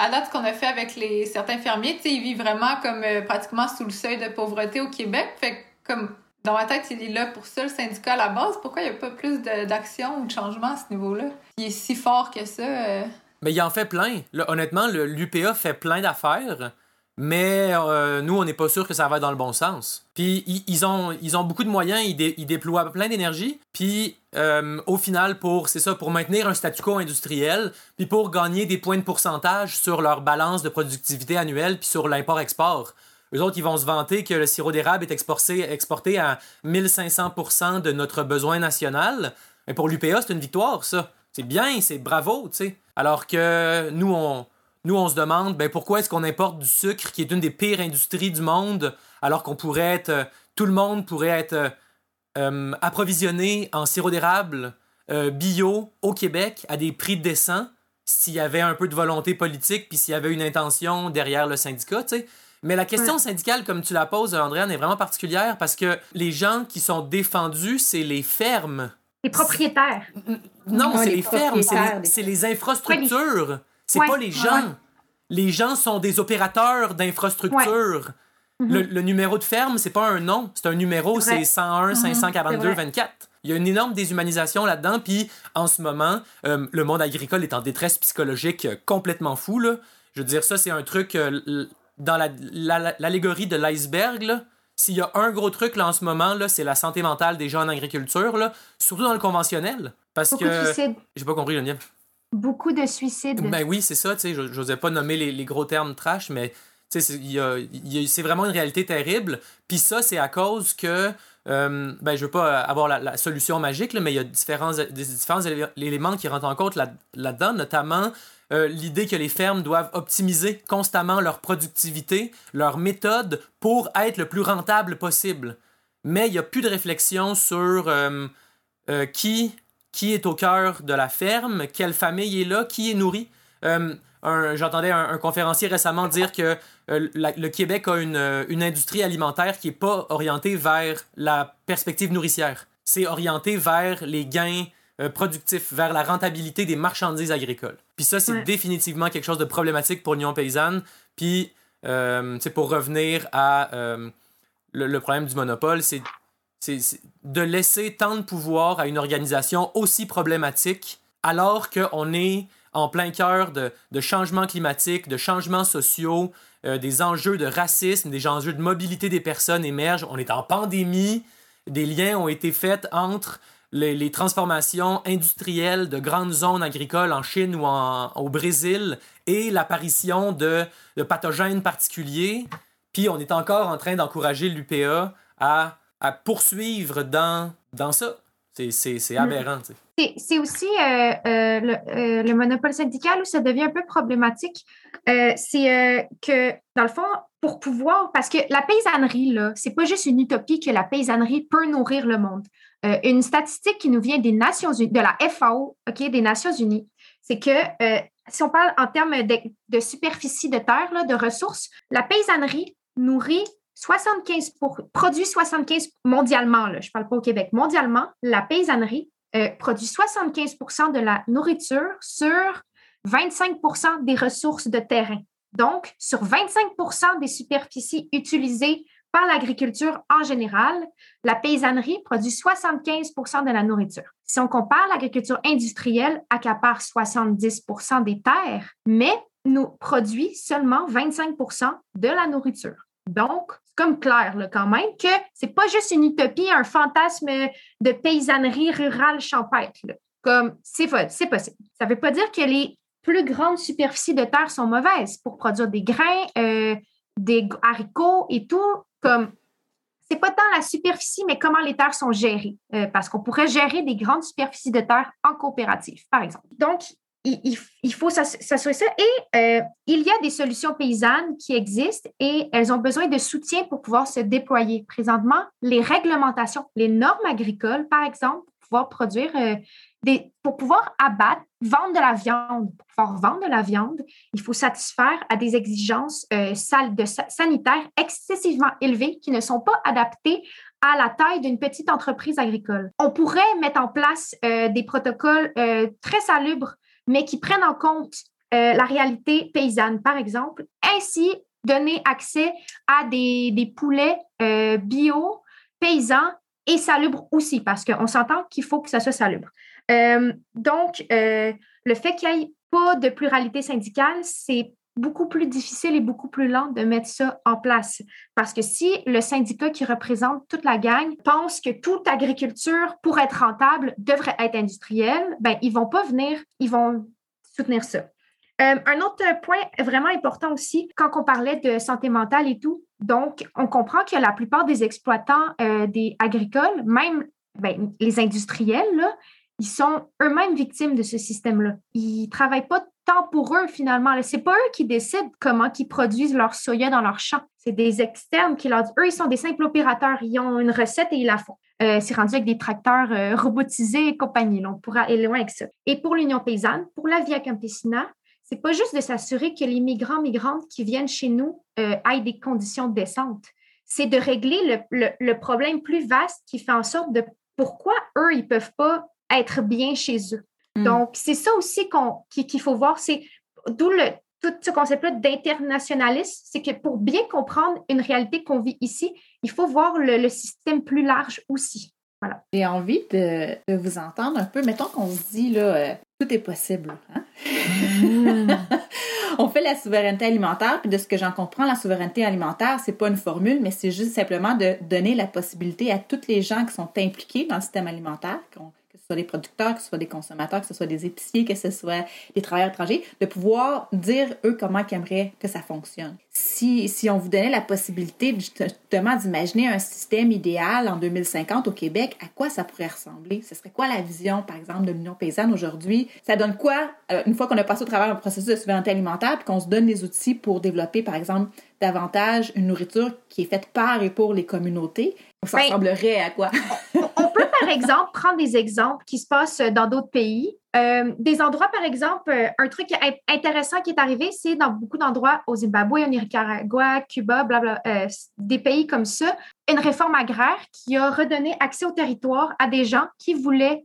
à date, ce qu'on a fait avec les certains fermiers, tu sais, ils vivent vraiment comme euh, pratiquement sous le seuil de pauvreté au Québec. Fait que, comme dans ma tête, il est là pour ça, le syndicat à la base. Pourquoi il n'y a pas plus d'action ou de changement à ce niveau-là? Il est si fort que ça. Euh. Mais il en fait plein. honnêtement, l'UPA fait plein d'affaires mais euh, nous, on n'est pas sûr que ça va dans le bon sens. Puis ils, ont, ils ont beaucoup de moyens, ils, déploient plein d'énergie, puis euh, au final, pour c'est ça, pour maintenir un statu quo industriel, puis pour gagner des points de pourcentage sur leur balance de productivité annuelle, puis sur l'import-export. Eux autres, ils vont se vanter que le sirop d'érable est exporté, exporté à 1500 de notre besoin national. Mais pour l'UPA, c'est une victoire, ça. C'est bien, c'est bravo, tu sais. Alors que nous, on, nous, on se demande ben, pourquoi est-ce qu'on importe du sucre, qui est une des pires industries du monde, alors qu'on pourrait être. Euh, tout le monde pourrait être euh, euh, approvisionné en sirop d'érable bio au Québec à des prix décents s'il y avait un peu de volonté politique puis s'il y avait une intention derrière le syndicat, tu sais. Mais la question syndicale, comme tu la poses, Andréane, est vraiment particulière parce que les gens qui sont défendus, c'est les fermes. Les propriétaires. Non, c'est les, fermes, c'est les, infrastructures. C'est pas les gens. Les gens sont des opérateurs d'infrastructures. Mhm. le, numéro de ferme, c'est pas un nom, c'est un numéro, c'est 101 542 24. Il y a une énorme déshumanisation là-dedans, puis en ce moment, euh, le monde agricole est en détresse psychologique euh, complètement fou. Là. Je veux dire, ça, c'est un truc euh, dans l'allégorie de l'iceberg. S'il y a un gros truc là, en ce moment, c'est la santé mentale des gens en agriculture, là, surtout dans le conventionnel. Parce que. J'ai pas compris, Geneviève beaucoup de suicides. Ben oui, c'est ça, tu sais, j'osais pas nommer les, gros termes trash, mais c'est vraiment une réalité terrible. Puis ça, c'est à cause que, euh, ben je veux pas avoir la, solution magique, mais il y a différents, des, différents éléments qui rentrent en compte là-dedans, notamment euh, l'idée que les fermes doivent optimiser constamment leur productivité, leur méthode pour être le plus rentable possible. Mais il n'y a plus de réflexion sur euh, qui qui est au cœur de la ferme, quelle famille est là, qui est nourri. Euh, j'entendais un, conférencier récemment dire que euh, le Québec a une, euh, une industrie alimentaire qui n'est pas orientée vers la perspective nourricière. C'est orienté vers les gains productifs, vers la rentabilité des marchandises agricoles. Puis ça, c'est définitivement quelque chose de problématique pour l'Union paysanne. Puis, c'est pour revenir à le, problème du monopole, c'est c'est de laisser tant de pouvoir à une organisation aussi problématique alors qu'on est en plein cœur de, de changements climatiques, de changements sociaux, euh, des enjeux de racisme, des enjeux de mobilité des personnes émergent. On est en pandémie, des liens ont été faits entre les, transformations industrielles de grandes zones agricoles en Chine ou au Brésil et l'apparition de, de pathogènes particuliers. Puis on est encore en train d'encourager l'UPA à à poursuivre dans, dans ça. C'est mm. aberrant. C'est aussi euh, euh, le, euh, le, monopole syndical où ça devient un peu problématique. c'est que, dans le fond, pour pouvoir, parce que la paysannerie, là, c'est pas juste une utopie que la paysannerie peut nourrir le monde. une statistique qui nous vient des Nations Unies, de la FAO, OK, des Nations Unies, c'est que si on parle en termes de, de superficie de terre, là, de ressources, la paysannerie nourrit 75 pour, produit 75 mondialement, je ne parle pas au Québec, mondialement, la paysannerie euh, produit 75% de la nourriture sur 25% des ressources de terrain. Donc, sur 25% des superficies utilisées par l'agriculture en général, la paysannerie produit 75% de la nourriture. Si on compare, l'agriculture industrielle accapare 70% des terres, mais nous produit seulement 25% de la nourriture. Donc, comme clair là, quand même que c'est pas juste une utopie, un fantasme de paysannerie rurale champêtre. Comme c'est possible. Ça ne veut pas dire que les plus grandes superficies de terre sont mauvaises pour produire des grains, euh, des haricots et tout. Comme c'est pas tant la superficie, mais comment les terres sont gérées. Euh, parce qu'on pourrait gérer des grandes superficies de terre en coopérative, par exemple. Donc, il, faut s'assurer ça. Et euh, il y a des solutions paysannes qui existent et elles ont besoin de soutien pour pouvoir se déployer. Présentement, les réglementations, les normes agricoles, par exemple, pouvoir produire des, pour pouvoir abattre, vendre de la viande. Pour pouvoir vendre de la viande, il faut satisfaire à des exigences de, sanitaires excessivement élevées qui ne sont pas adaptées à la taille d'une petite entreprise agricole. On pourrait mettre en place des protocoles très salubres, mais qui prennent en compte la réalité paysanne, par exemple. Ainsi, donner accès à des, poulets euh, bio, paysans et salubres aussi, parce qu'on s'entend qu'il faut que ça soit salubre. Euh, donc, euh, le fait qu'il n'y ait pas de pluralité syndicale, c'est beaucoup plus difficile et beaucoup plus lent de mettre ça en place. Parce que si le syndicat qui représente toute la gang pense que toute agriculture, pour être rentable, devrait être industrielle, ben, ils vont pas venir, ils vont soutenir ça. Euh, un autre point vraiment important aussi, quand on parlait de santé mentale et tout, donc on comprend que la plupart des exploitants euh, des agricoles, même ben, les industriels, là, ils sont eux-mêmes victimes de ce système-là. Ils ne travaillent pas tant pour eux finalement. Ce n'est pas eux qui décident comment ils produisent leur soya dans leur champ. C'est des externes qui leur disent. Eux, ils sont des simples opérateurs. Ils ont une recette et ils la font. Euh, c'est rendu avec des tracteurs robotisés et compagnie. on pourra aller loin avec ça. Et pour l'Union paysanne, pour la Via Campesina, c'est pas juste de s'assurer que les migrants, migrantes qui viennent chez nous euh, aient des conditions décentes. C'est de régler le, problème plus vaste qui fait en sorte de pourquoi eux, ils peuvent pas être bien chez eux. Hmm. Donc, c'est ça aussi qu'il faut voir. C'est d'où le, tout ce concept-là d'internationalisme, c'est que pour bien comprendre une réalité qu'on vit ici, il faut voir le, système plus large aussi. Voilà. J'ai envie de, vous entendre un peu. Mettons qu'on se dit, là, euh, tout est possible. Hein? on fait la souveraineté alimentaire, puis de ce que j'en comprends, la souveraineté alimentaire, c'est pas une formule, mais c'est juste simplement de donner la possibilité à toutes les gens qui sont impliqués dans le système alimentaire, soit des producteurs, que ce soit des consommateurs, que ce soit des épiciers, que ce soit des travailleurs étrangers, de pouvoir dire, eux, comment ils aimeraient que ça fonctionne. Si, si on vous donnait la possibilité justement d'imaginer un système idéal en 2050 au Québec, à quoi ça pourrait ressembler? Ce serait quoi la vision, par exemple, de l'Union paysanne aujourd'hui? Ça donne quoi, euh, une fois qu'on a passé au travers un processus de souveraineté alimentaire, puis qu'on se donne les outils pour développer, par exemple, davantage une nourriture qui est faite par et pour les communautés? Ça ben, ressemblerait à quoi? Exemple, prendre des exemples qui se passent dans d'autres pays. Euh, des endroits, par exemple, euh, un truc intéressant qui est arrivé, c'est dans beaucoup d'endroits au Zimbabwe, au Nicaragua, Cuba, blabla, euh, des pays comme ça, une réforme agraire qui a redonné accès au territoire à des gens qui voulaient,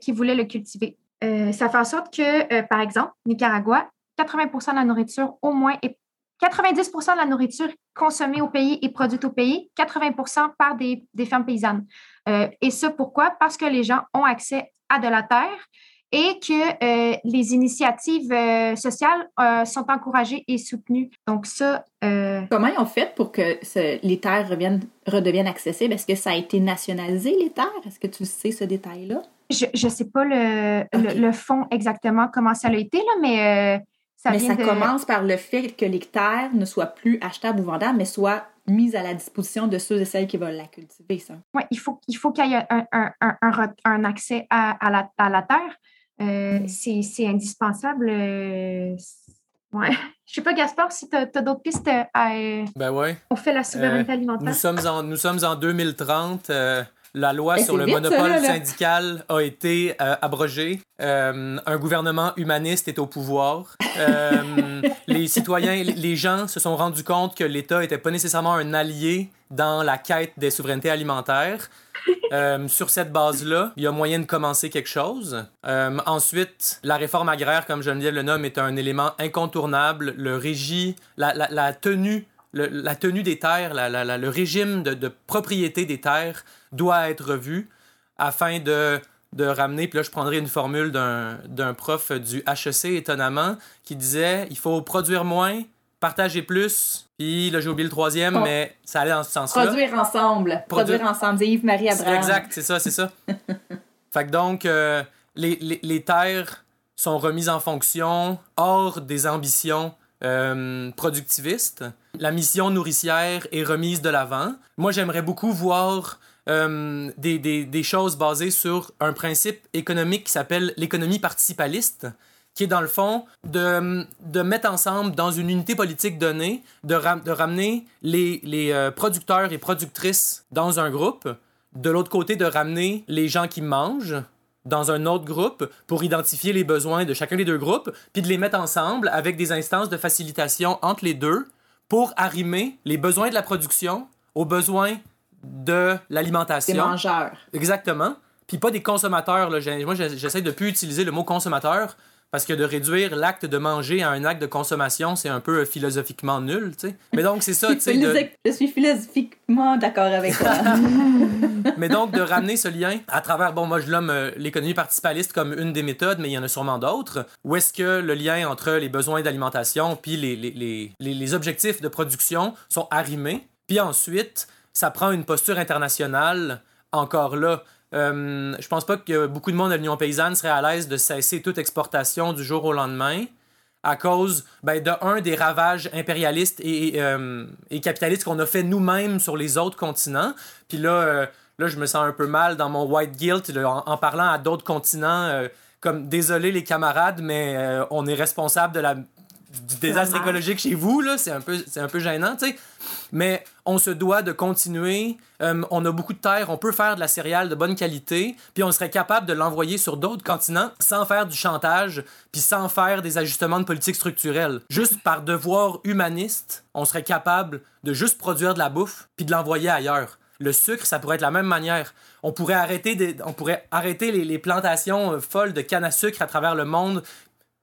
qui voulaient le cultiver. ça fait en sorte que, par exemple, Nicaragua, 80% de la nourriture au moins est 90% de la nourriture consommée au pays est produite au pays, 80% par des, des fermes paysannes. Euh, et ça, pourquoi? Parce que les gens ont accès à de la terre et que euh, les initiatives euh, sociales sont encouragées et soutenues. Donc ça... Comment ils ont fait pour que les terres reviennent, redeviennent accessibles? Est-ce que ça a été nationalisé, les terres? Est-ce que tu sais ce détail-là? Je ne sais pas le, le, fond exactement, comment ça a été, là, mais... ça mais ça commence par le fait que les terres ne soient plus achetables ou vendables, mais soient mise à la disposition de ceux et celles qui veulent la cultiver, ça. Oui, il faut, il faut qu'il y ait un, un, un, un accès à, à, la, à, la, terre. Euh, mm. C'est indispensable. Euh, ouais. Je sais pas, Gaspard, si tu as, d'autres pistes à. Euh, ben ouais. On fait la souveraineté alimentaire. Nous sommes en, nous sommes en 2030 la loi ben, sur le monopole syndical a été euh, abrogée. Euh, un gouvernement humaniste est au pouvoir. Euh, les citoyens, les gens se sont rendus compte que l'État n'était pas nécessairement un allié dans la quête des souverainetés alimentaires. sur cette base-là, il y a moyen de commencer quelque chose. ensuite, la réforme agraire, comme Geneviève le nomme, est un élément incontournable. Le la, la, la tenue la tenue des terres, le régime de, propriété des terres doit être revu afin de, de ramener, puis là je prendrai une formule d'un prof du HEC étonnamment, qui disait il faut produire moins, partager plus, puis là j'ai oublié le troisième, mais ça allait dans ce sens-là. Produire ensemble. Produire, ensemble, Yves-Marie Abraham. Exact, c'est ça, c'est ça. fait que donc, euh, les, les, les terres sont remises en fonction hors des ambitions euh, productiviste. La mission nourricière est remise de l'avant. Moi, j'aimerais beaucoup voir euh, des, des, choses basées sur un principe économique qui s'appelle l'économie participaliste, qui est dans le fond de, de mettre ensemble dans une unité politique donnée, de, de ramener les, les euh, producteurs et productrices dans un groupe, de l'autre côté, de ramener les gens qui mangent dans un autre groupe pour identifier les besoins de chacun des deux groupes, puis de les mettre ensemble avec des instances de facilitation entre les deux pour arrimer les besoins de la production aux besoins de l'alimentation. Des mangeurs. Exactement. Puis pas des consommateurs. Là. Moi, j'essaie de plus utiliser le mot consommateur parce que de réduire l'acte de manger à un acte de consommation, c'est un peu philosophiquement nul, tu sais. Mais donc, c'est ça, tu sais. Je suis philosophiquement d'accord avec toi. mais donc, de ramener ce lien à travers, bon, moi, je nomme euh, l'économie participaliste comme une des méthodes, mais il y en a sûrement d'autres. Où est-ce que le lien entre les besoins d'alimentation puis les, les, les, les, objectifs de production sont arrimés? Puis ensuite, ça prend une posture internationale, encore là, euh, je pense pas que beaucoup de monde de l'Union paysanne serait à l'aise de cesser toute exportation du jour au lendemain à cause, ben, de un, des ravages impérialistes et, euh, et capitalistes qu'on a fait nous-mêmes sur les autres continents. Puis là, euh, là, je me sens un peu mal dans mon white guilt en, parlant à d'autres continents, euh, comme désolé les camarades, mais on est responsable de la du désastre écologique chez vous, là, c'est un peu, c'est un peu gênant, tu sais. Mais on se doit de continuer. Euh, on a beaucoup de terre, on peut faire de la céréale de bonne qualité, puis on serait capable de l'envoyer sur d'autres continents sans faire du chantage, puis sans faire des ajustements de politique structurelle. Juste par devoir humaniste, on serait capable de juste produire de la bouffe, puis de l'envoyer ailleurs. Le sucre, ça pourrait être la même manière. On pourrait arrêter, des, on pourrait arrêter les, les plantations euh, folles de canne à sucre à travers le monde,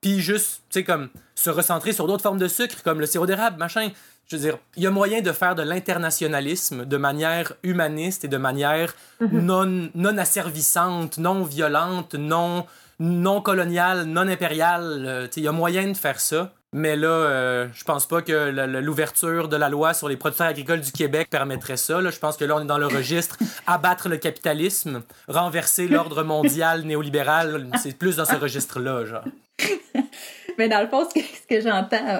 puis juste, tu sais, comme se recentrer sur d'autres formes de sucre, comme le sirop d'érable, machin. Je veux dire, il y a moyen de faire de l'internationalisme de manière humaniste et de manière mhm. non, non asservissante, non violente, non, non coloniale, non impériale. Euh, il y a moyen de faire ça. Mais là, euh, je pense pas que l'ouverture de la loi sur les producteurs agricoles du Québec permettrait ça. Là. Je pense que là, on est dans le registre abattre le capitalisme, renverser l'ordre mondial néolibéral. C'est plus dans ce registre-là, genre. Mais dans le fond, ce que, j'entends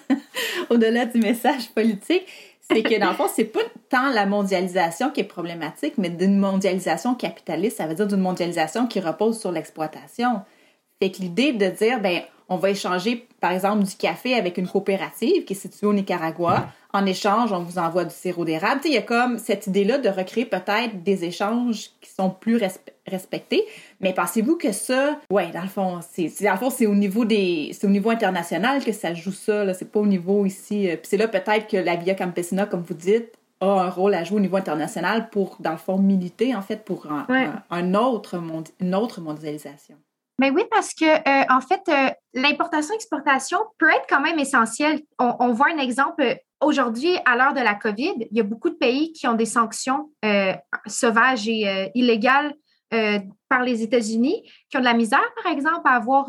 au-delà du message politique, c'est que dans le fond, c'est pas tant la mondialisation qui est problématique, mais d'une mondialisation capitaliste, ça veut dire d'une mondialisation qui repose sur l'exploitation. Fait que l'idée de dire, ben, on va échanger, par exemple, du café avec une coopérative qui est située au Nicaragua. En échange, on vous envoie du sirop d'érable. Il y a comme cette idée-là de recréer peut-être des échanges qui sont plus respectés. Mais pensez-vous que ça, ouais, dans le fond, c'est, au niveau des, c'est au niveau international que ça joue ça. C'est pas au niveau ici. Euh, puis c'est là peut-être que la Via Campesina, comme vous dites, a un rôle à jouer au niveau international pour, dans le fond, militer en fait pour un, autre une autre mondialisation. Mais oui, parce que euh, en fait, euh, l'importation-exportation peut être quand même essentielle. On, voit un exemple aujourd'hui, à l'heure de la COVID, il y a beaucoup de pays qui ont des sanctions euh, sauvages et illégales par les États-Unis, qui ont de la misère, par exemple, à avoir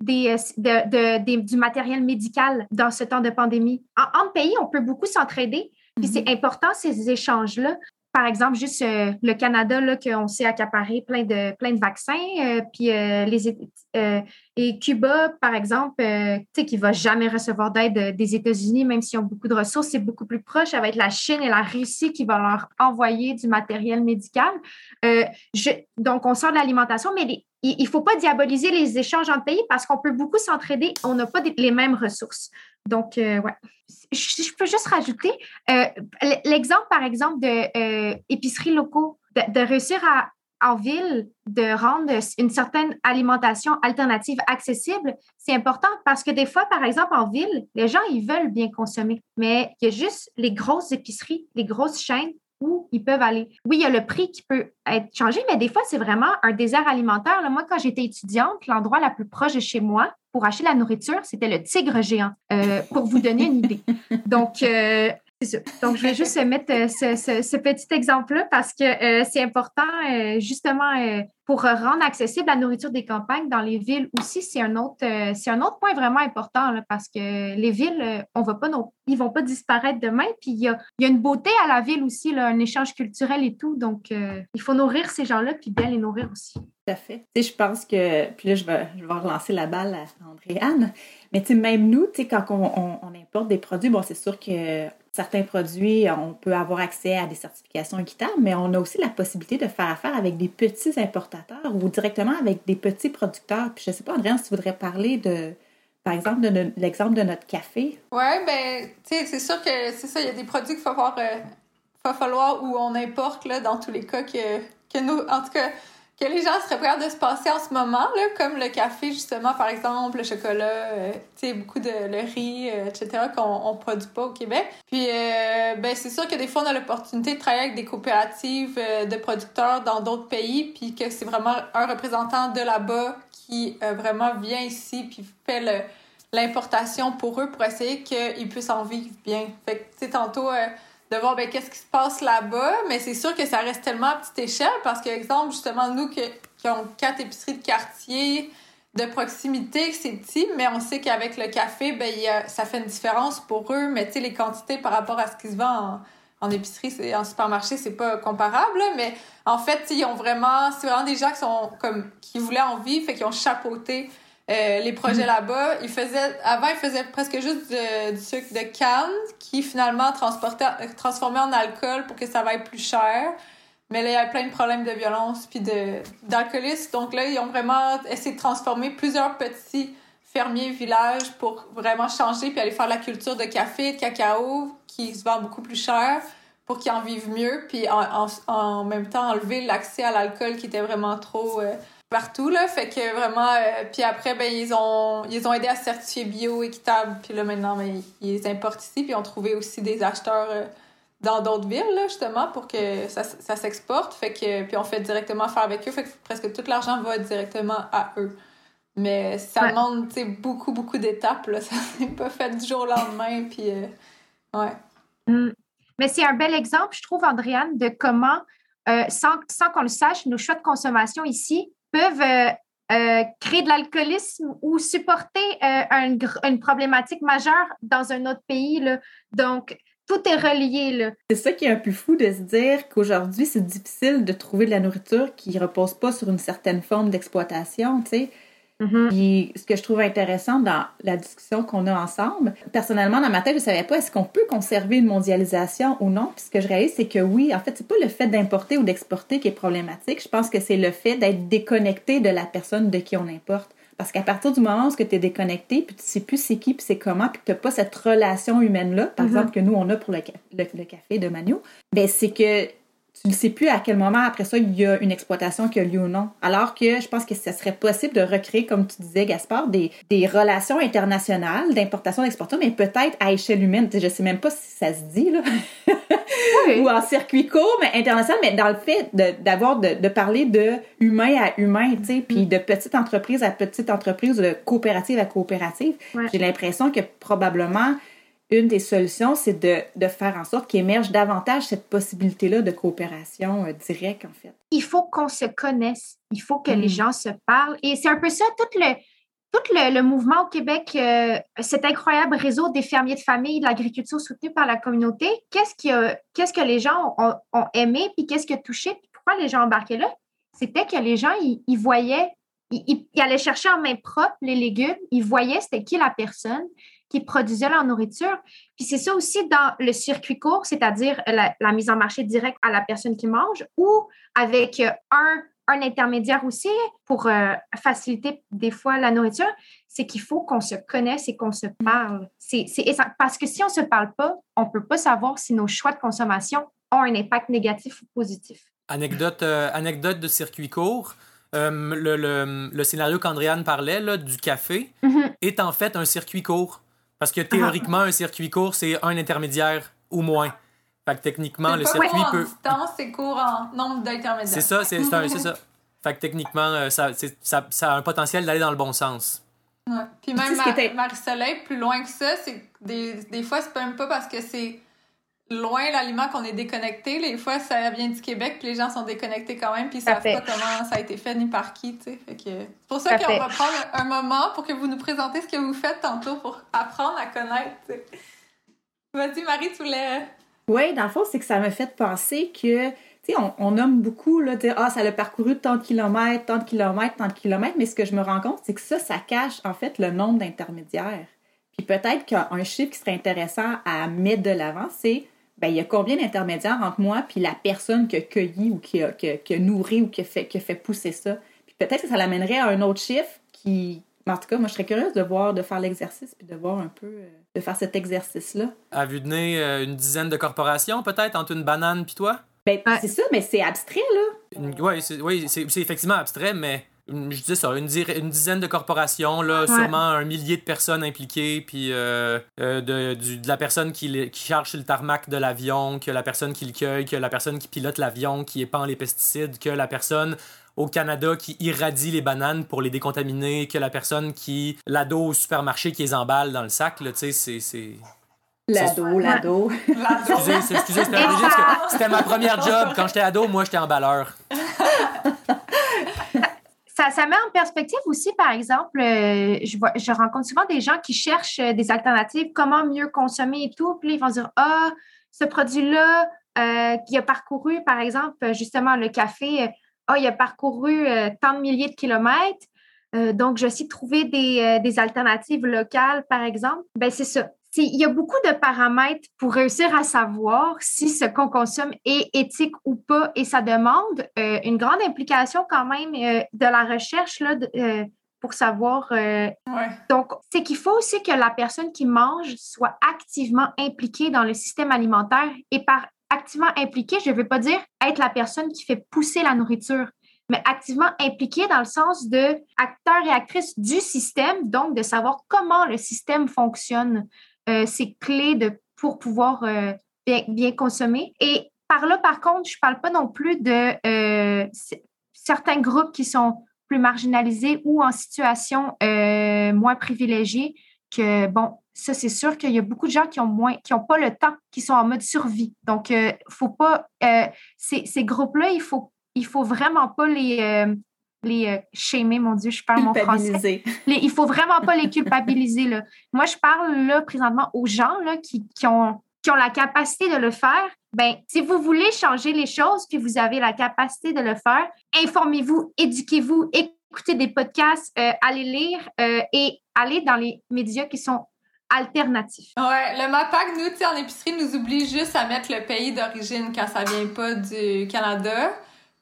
des, du matériel médical dans ce temps de pandémie. En, entre pays, on peut beaucoup s'entraider. Puis c'est mm-hmm. important, ces échanges-là, par exemple, juste euh, le Canada, là, qu'on s'est accaparé plein de, plein de vaccins, euh, puis euh, les, et Cuba, par exemple, tu sais, qui ne va jamais recevoir d'aide des États-Unis, même s'ils ont beaucoup de ressources, c'est beaucoup plus proche. Être la Chine et la Russie qui vont leur envoyer du matériel médical. Je, donc, on sort de l'alimentation, mais il ne faut pas diaboliser les échanges entre pays parce qu'on peut beaucoup s'entraider. On n'a pas les mêmes ressources. Donc, ouais je, peux juste rajouter euh, l'exemple, par exemple, de euh, locaux, de, réussir à, en ville de rendre une certaine alimentation alternative accessible, c'est important parce que des fois, par exemple, en ville, les gens, ils veulent bien consommer, mais il y a juste les grosses épiceries, les grosses chaînes où ils peuvent aller. Oui, il y a le prix qui peut être changé, mais des fois, c'est vraiment un désert alimentaire. moi, quand j'étais étudiante, l'endroit la plus proche de chez moi pour acheter la nourriture, c'était le tigre géant, euh, pour vous donner une idée. Donc, euh, donc, je vais juste mettre euh, ce, petit exemple-là parce que euh, c'est important, euh, justement, pour rendre accessible la nourriture des campagnes dans les villes aussi. C'est un autre, un autre point vraiment important parce que les villes, on va pas ils vont pas disparaître demain. Puis il y a, une beauté à la ville aussi, un échange culturel et tout. Donc, il faut nourrir ces gens-là puis bien les nourrir aussi. Tout à fait. Je pense que, puis là, je vais, je vais relancer la balle à Andréane. Mais même nous, quand on, on importe des produits, bon, c'est sûr que certains produits, on peut avoir accès à des certifications équitables, mais on a aussi la possibilité de faire affaire avec des petits importateurs ou directement avec des petits producteurs. Puis je ne sais pas, Andréane, si tu voudrais parler de, par exemple, de, l'exemple de notre café. Oui, ben, tu sais, c'est sûr que c'est ça, il y a des produits qu'il avoir. Euh, va falloir où on importe, là, dans tous les cas, que, que nous, en tout cas, que les gens seraient prêts de se passer en ce moment, là, comme le café, justement, par exemple, le chocolat, euh, tu sais, beaucoup de le riz, euh, etc., qu'on ne produit pas au Québec. Puis, euh, ben, c'est sûr que des fois, on a l'opportunité de travailler avec des coopératives de producteurs dans d'autres pays, puis que c'est vraiment un représentant de là-bas qui vraiment vient ici, puis fait l'importation pour eux pour essayer qu'ils puissent en vivre bien. Fait que, tu sais, tantôt de voir ben, qu'est-ce qui se passe là-bas, mais c'est sûr que ça reste tellement à petite échelle parce que, exemple, justement, nous qui, avons quatre épiceries de quartier, de proximité, c'est petit, mais on sait qu'avec le café, ben, ça fait une différence pour eux, mais les quantités par rapport à ce qui se vend en, épicerie, c'est, en supermarché, c'est pas comparable, mais en fait, ils ont vraiment, c'est vraiment des gens qui sont comme, qui voulaient en vivre, fait qu'ils ont chapeauté euh, les projets mm. là-bas. Ils faisaient, avant, ils faisaient presque juste du sucre de canne qui finalement transportait, transformait en alcool pour que ça vaille plus cher. Mais là, il y avait plein de problèmes de violence puis de, d'alcoolisme. Donc là, ils ont vraiment essayé de transformer plusieurs petits fermiers villages pour vraiment changer puis aller faire la culture de café, de cacao qui se vend beaucoup plus cher pour qu'ils en vivent mieux puis en, en, même temps enlever l'accès à l'alcool qui était vraiment trop euh, partout là. Fait que vraiment euh, puis après ben ils ont ils ont aidé à certifier bio équitable puis là maintenant ben, ils importent ici puis ont trouvé aussi des acheteurs euh, dans d'autres villes là justement pour que ça, ça s'exporte. Fait que puis on fait directement affaire avec eux. Fait que presque tout l'argent va directement à eux. Mais ça demande beaucoup beaucoup d'étapes là. Ça n'est pas fait du jour au lendemain puis euh, ouais. Mm. mais c'est un bel exemple je trouve Andréane de comment sans, sans qu'on le sache, nos choix de consommation ici peuvent euh, euh, créer de l'alcoolisme ou supporter euh, une problématique majeure dans un autre pays. Donc, tout est relié. C'est ça qui est un peu fou de se dire qu'aujourd'hui, c'est difficile de trouver de la nourriture qui ne repose pas sur une certaine forme d'exploitation. Mm-hmm. Puis ce que je trouve intéressant dans la discussion qu'on a ensemble, personnellement, dans ma tête, je savais pas est-ce qu'on peut conserver une mondialisation ou non. Puis ce que je réalise, c'est que oui, en fait, c'est pas le fait d'importer ou d'exporter qui est problématique. Je pense que c'est le fait d'être déconnecté de la personne de qui on importe. Parce qu'à partir du moment où tu es déconnecté, puis tu sais plus c'est qui, puis c'est comment, puis tu n'as pas cette relation humaine-là, par mm-hmm. exemple, que nous, on a pour le, le café de Manu, ben c'est que tu ne sais plus à quel moment après ça il y a une exploitation qui a lieu ou non. Alors que je pense que ce serait possible de recréer, comme tu disais, Gaspard, des, des relations internationales d'importation d'exportation, mais peut-être à échelle humaine. Je sais même pas si ça se dit, là. ou en circuit court, mais international, mais dans le fait d'avoir, de, de, parler de humain à humain, tu sais, puis de petite entreprise à petite entreprise, de coopérative à coopérative. J'ai l'impression que probablement une des solutions, c'est de, faire en sorte qu'émerge davantage cette possibilité-là de coopération euh, directe, en fait. Il faut qu'on se connaisse, il faut que les mm. gens se parlent. Et c'est un peu ça, tout le, tout le, mouvement au Québec, euh, cet incroyable réseau des fermiers de famille, de l'agriculture soutenue par la communauté, qu'est-ce, qui qu'est-ce que les gens ont, aimé, puis qu'est-ce qui a touché, puis pourquoi les gens embarquaient là? C'était que les gens, ils, voyaient, ils, allaient chercher en main propre les légumes, ils voyaient c'était qui la personne, qui produisaient leur nourriture. Puis c'est ça aussi dans le circuit court, c'est-à-dire la, mise en marché directe à la personne qui mange ou avec euh, un, un intermédiaire aussi pour euh, faciliter des fois la nourriture, c'est qu'il faut qu'on se connaisse et qu'on se parle. C'est, parce que si on ne se parle pas, on ne peut pas savoir si nos choix de consommation ont un impact négatif ou positif. Anecdote, euh, anecdote de circuit court. le, le, le, scénario qu'Andréane parlait là, du café mm-hmm. est en fait un circuit court. Parce que théoriquement, un circuit court, c'est un intermédiaire ou moins. Fait que techniquement, le circuit peut. distance, c'est court en nombre d'intermédiaires. C'est ça, c'est ça. Fait que techniquement, euh, ça, ça, ça, a un potentiel d'aller dans le bon sens. Ouais. Puis même Marie-Soleil, plus loin que ça, c'est des, des fois, c'est même pas parce que c'est loin l'aliment qu'on est déconnecté. Les fois, ça vient du Québec, puis les gens sont déconnectés quand même, puis ils savent pas comment ça a été fait ni par qui, tu sais. C'est pour ça, qu'on va prendre un moment pour que vous nous présentez ce que vous faites tantôt pour apprendre à connaître, Vas-y, Marie, tu voulais... Oui, dans le fond, c'est que ça m'a fait penser que, tu sais, on, nomme beaucoup, là, dire, ah, ça a parcouru tant de kilomètres, tant de kilomètres, tant de kilomètres, mais ce que je me rends compte, c'est que ça, ça cache, en fait, le nombre d'intermédiaires. Puis peut-être qu'un chiffre qui serait intéressant à mettre de l'avant, c'est ben, il y a combien d'intermédiaires entre moi puis la personne qui a cueilli ou qui a, qui nourri ou qui a, fait, qui fait pousser ça? Puis peut-être que ça l'amènerait à un autre chiffre qui, en tout cas, moi, je serais curieuse de voir, de faire l'exercice, puis de voir un peu, euh, de faire cet exercice-là. À vue de nez, euh, une dizaine de corporations, peut-être, entre une banane puis toi? Ben, c'est ça, mais c'est abstrait, là. Oui, c'est effectivement abstrait, mais je dis ça, une, dizaine de corporations, là, sûrement un millier de personnes impliquées, puis euh, de, de, la personne qui, qui charge le tarmac de l'avion, que la personne qui le cueille, que la personne qui pilote l'avion, qui épand les pesticides, que la personne au Canada qui irradie les bananes pour les décontaminer que la personne qui l'ado au supermarché qui les emballe dans le sac. Là, tu sais, c'est. L'ado, l'ado. Excusez, excusez c'était ma première job. Quand j'étais ado, moi, j'étais emballeur. Ça, met en perspective aussi, par exemple, euh, je, rencontre souvent des gens qui cherchent euh, des alternatives, comment mieux consommer et tout. Puis ils vont dire Ah, ce produit-là euh, qui a parcouru, par exemple, justement, le café, ah, il a parcouru tant de milliers de kilomètres. Donc, je suis trouver des, des, alternatives locales, par exemple. Ben, c'est ça. Il y a beaucoup de paramètres pour réussir à savoir si ce qu'on consomme est éthique ou pas. Et ça demande une grande implication quand même de la recherche là, pour savoir. Donc, c'est qu'il faut aussi que la personne qui mange soit activement impliquée dans le système alimentaire. Et par activement impliqué, je ne veux pas dire être la personne qui fait pousser la nourriture, mais activement impliqué dans le sens de acteur et actrice du système, donc de savoir comment le système fonctionne, euh, c'est clé de, pour pouvoir euh, bien, consommer. Et par là, par contre, je ne parle pas non plus de euh, certains groupes qui sont plus marginalisés ou en situation moins privilégiée que, bon, ça, c'est sûr qu'il y a beaucoup de gens qui ont moins, qui n'ont pas le temps, qui sont en mode survie. Donc, il euh, faut pas. Euh, ces, ces groupes-là, il faut, il faut vraiment pas les. Euh, les shamer, mon Dieu, je parle mon français. Les, il faut vraiment pas les culpabiliser. Là. Moi, je parle là présentement aux gens là, qui, qui, ont, qui ont la capacité de le faire. Ben, si vous voulez changer les choses, puis vous avez la capacité de le faire, informez-vous, éduquez-vous, écoutez des podcasts, allez lire et allez dans les médias qui sont alternatif. Ouais, le MAPAC, nous, tu en épicerie, nous oublie juste à mettre le pays d'origine quand ça vient pas du Canada.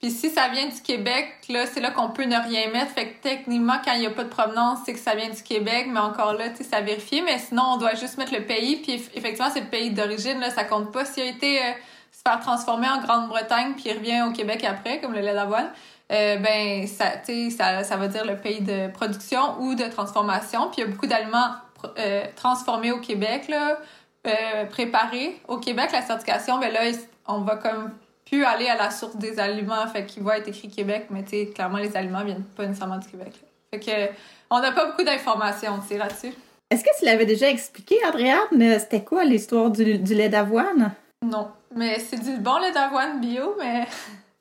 Puis si ça vient du Québec, là, c'est là qu'on peut ne rien mettre. Fait que techniquement, quand il n'y a pas de provenance, c'est que ça vient du Québec, mais encore là, tu sais, ça vérifier. Mais sinon, on doit juste mettre le pays. Puis effectivement, c'est le pays d'origine, là, ça compte pas. S'il a été euh, se faire transformer en Grande-Bretagne, puis il revient au Québec après, comme le lait d'avoine, euh, ben, ça, ça, ça va dire le pays de production ou de transformation. Puis il y a beaucoup d'aliments euh, transformé au Québec, là, euh, préparé au Québec, la certification, ben là, on va comme plus aller à la source des aliments, fait qu'il va être écrit Québec, mais tu clairement, les aliments viennent pas nécessairement du Québec. Fait que, on n'a pas beaucoup d'informations, là-dessus. Est-ce que tu l'avais déjà expliqué, Adrienne? C'était quoi l'histoire du, du lait d'avoine? Non, mais c'est du bon lait d'avoine bio, mais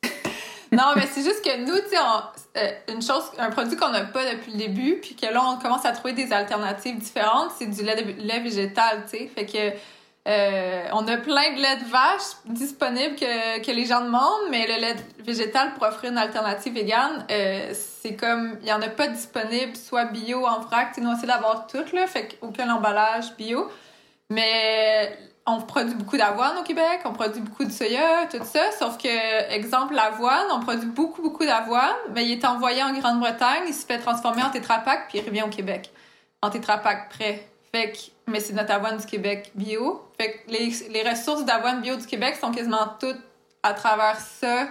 non, mais c'est juste que nous, tu sais, euh, une chose, un produit qu'on n'a pas depuis le début, puis que là, on commence à trouver des alternatives différentes, c'est du lait, lait végétal, tu sais. Fait que euh, on a plein de lait de vache disponible que, les gens demandent, mais le lait végétal pour offrir une alternative végane, euh, c'est comme, il n'y en a pas disponible, soit bio en vrac, nous, on essaie d'avoir tout, là, fait aucun emballage bio. Mais on produit beaucoup d'avoine au Québec, on produit beaucoup de soya, tout ça, sauf que, exemple, l'avoine, on produit beaucoup, beaucoup d'avoine, mais il est envoyé en Grande-Bretagne, il se fait transformer en tétrapac, puis il revient au Québec, en tétrapac prêt. Fait que, mais c'est notre avoine du Québec bio. Fait que les, les ressources d'avoine bio du Québec sont quasiment toutes à travers ça,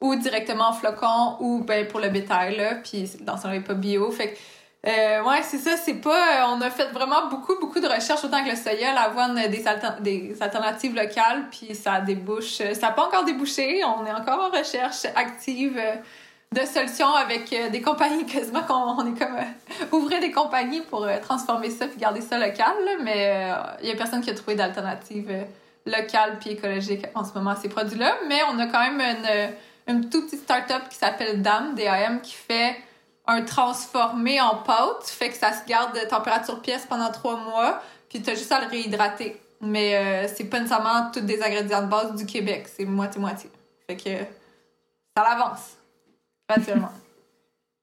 ou directement en flocon, ou ben, pour le bétail, là, puis dans ce n'est pas bio. Fait que, euh, ouais, c'est ça, c'est pas. Euh, on a fait vraiment beaucoup, beaucoup de recherches, autant que le soya, l'avoine, des, des alternatives locales, puis ça débouche. Euh, ça n'a pas encore débouché. On est encore en recherche active euh, de solutions avec des compagnies quasiment qu'on on est comme ouvrir des compagnies pour transformer ça puis garder ça local, mais il y a personne qui a trouvé d'alternative locale puis écologique en ce moment à ces produits-là. Mais on a quand même une, une toute petite start-up qui s'appelle DAM, DAM, qui fait un transformé en pâte, fait que ça se garde de température pièce pendant trois mois, puis tu as juste à le réhydrater. Mais euh, c'est pas nécessairement tous des ingrédients de base du Québec, c'est moitié-moitié. Fait que ça l'avance, graduellement.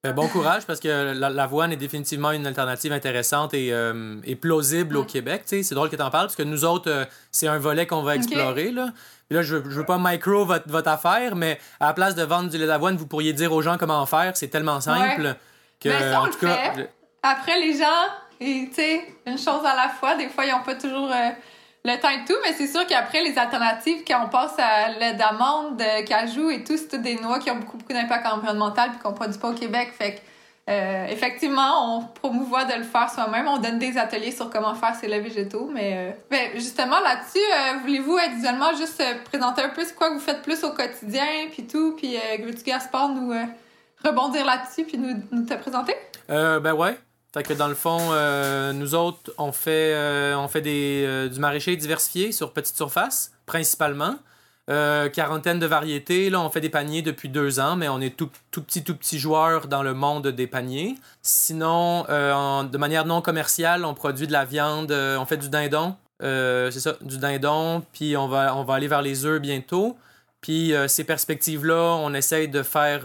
Ben, bon courage parce que l'avoine est définitivement une alternative intéressante et, euh, plausible au Québec. C'est drôle que tu en parles parce que nous autres, euh, c'est un volet qu'on va explorer. Là. là, je, je veux pas micro votre, votre affaire, mais à la place de vendre du lait d'avoine, vous pourriez dire aux gens comment faire. C'est tellement simple que. Ça, on le fait. après, les gens, tu sais, une chose à la fois, des fois, ils n'ont pas toujours euh, le temps et tout, mais c'est sûr qu'après, les alternatives, quand on passe à l'aide d'amande, de cajou et tout, c'est des noix qui ont beaucoup, beaucoup d'impact environnemental puis qu'on produit pas au Québec. Fait que, euh, effectivement, on promouvoit de le faire soi-même. On donne des ateliers sur comment faire ces laits végétaux. Mais euh, ben, justement, là-dessus, euh, voulez-vous visuellement juste présenter un peu ce que vous faites plus au quotidien, puis tout, puis veux-tu, Gaspard, nous rebondir là-dessus, puis nous, nous te présenter? ben ouais. Fait que dans le fond, nous autres, on fait, on fait des, du maraîcher diversifié sur petite surface, principalement. Euh, quarantaine de variétés. Là, on fait des paniers depuis deux ans, mais on est tout, tout petit, tout petit joueur dans le monde des paniers. Sinon, euh, de manière non commerciale, on produit de la viande, euh, on fait du dindon. c'est ça, du dindon, puis on va, on va aller vers les œufs bientôt. Puis ces perspectives-là, on essaye de faire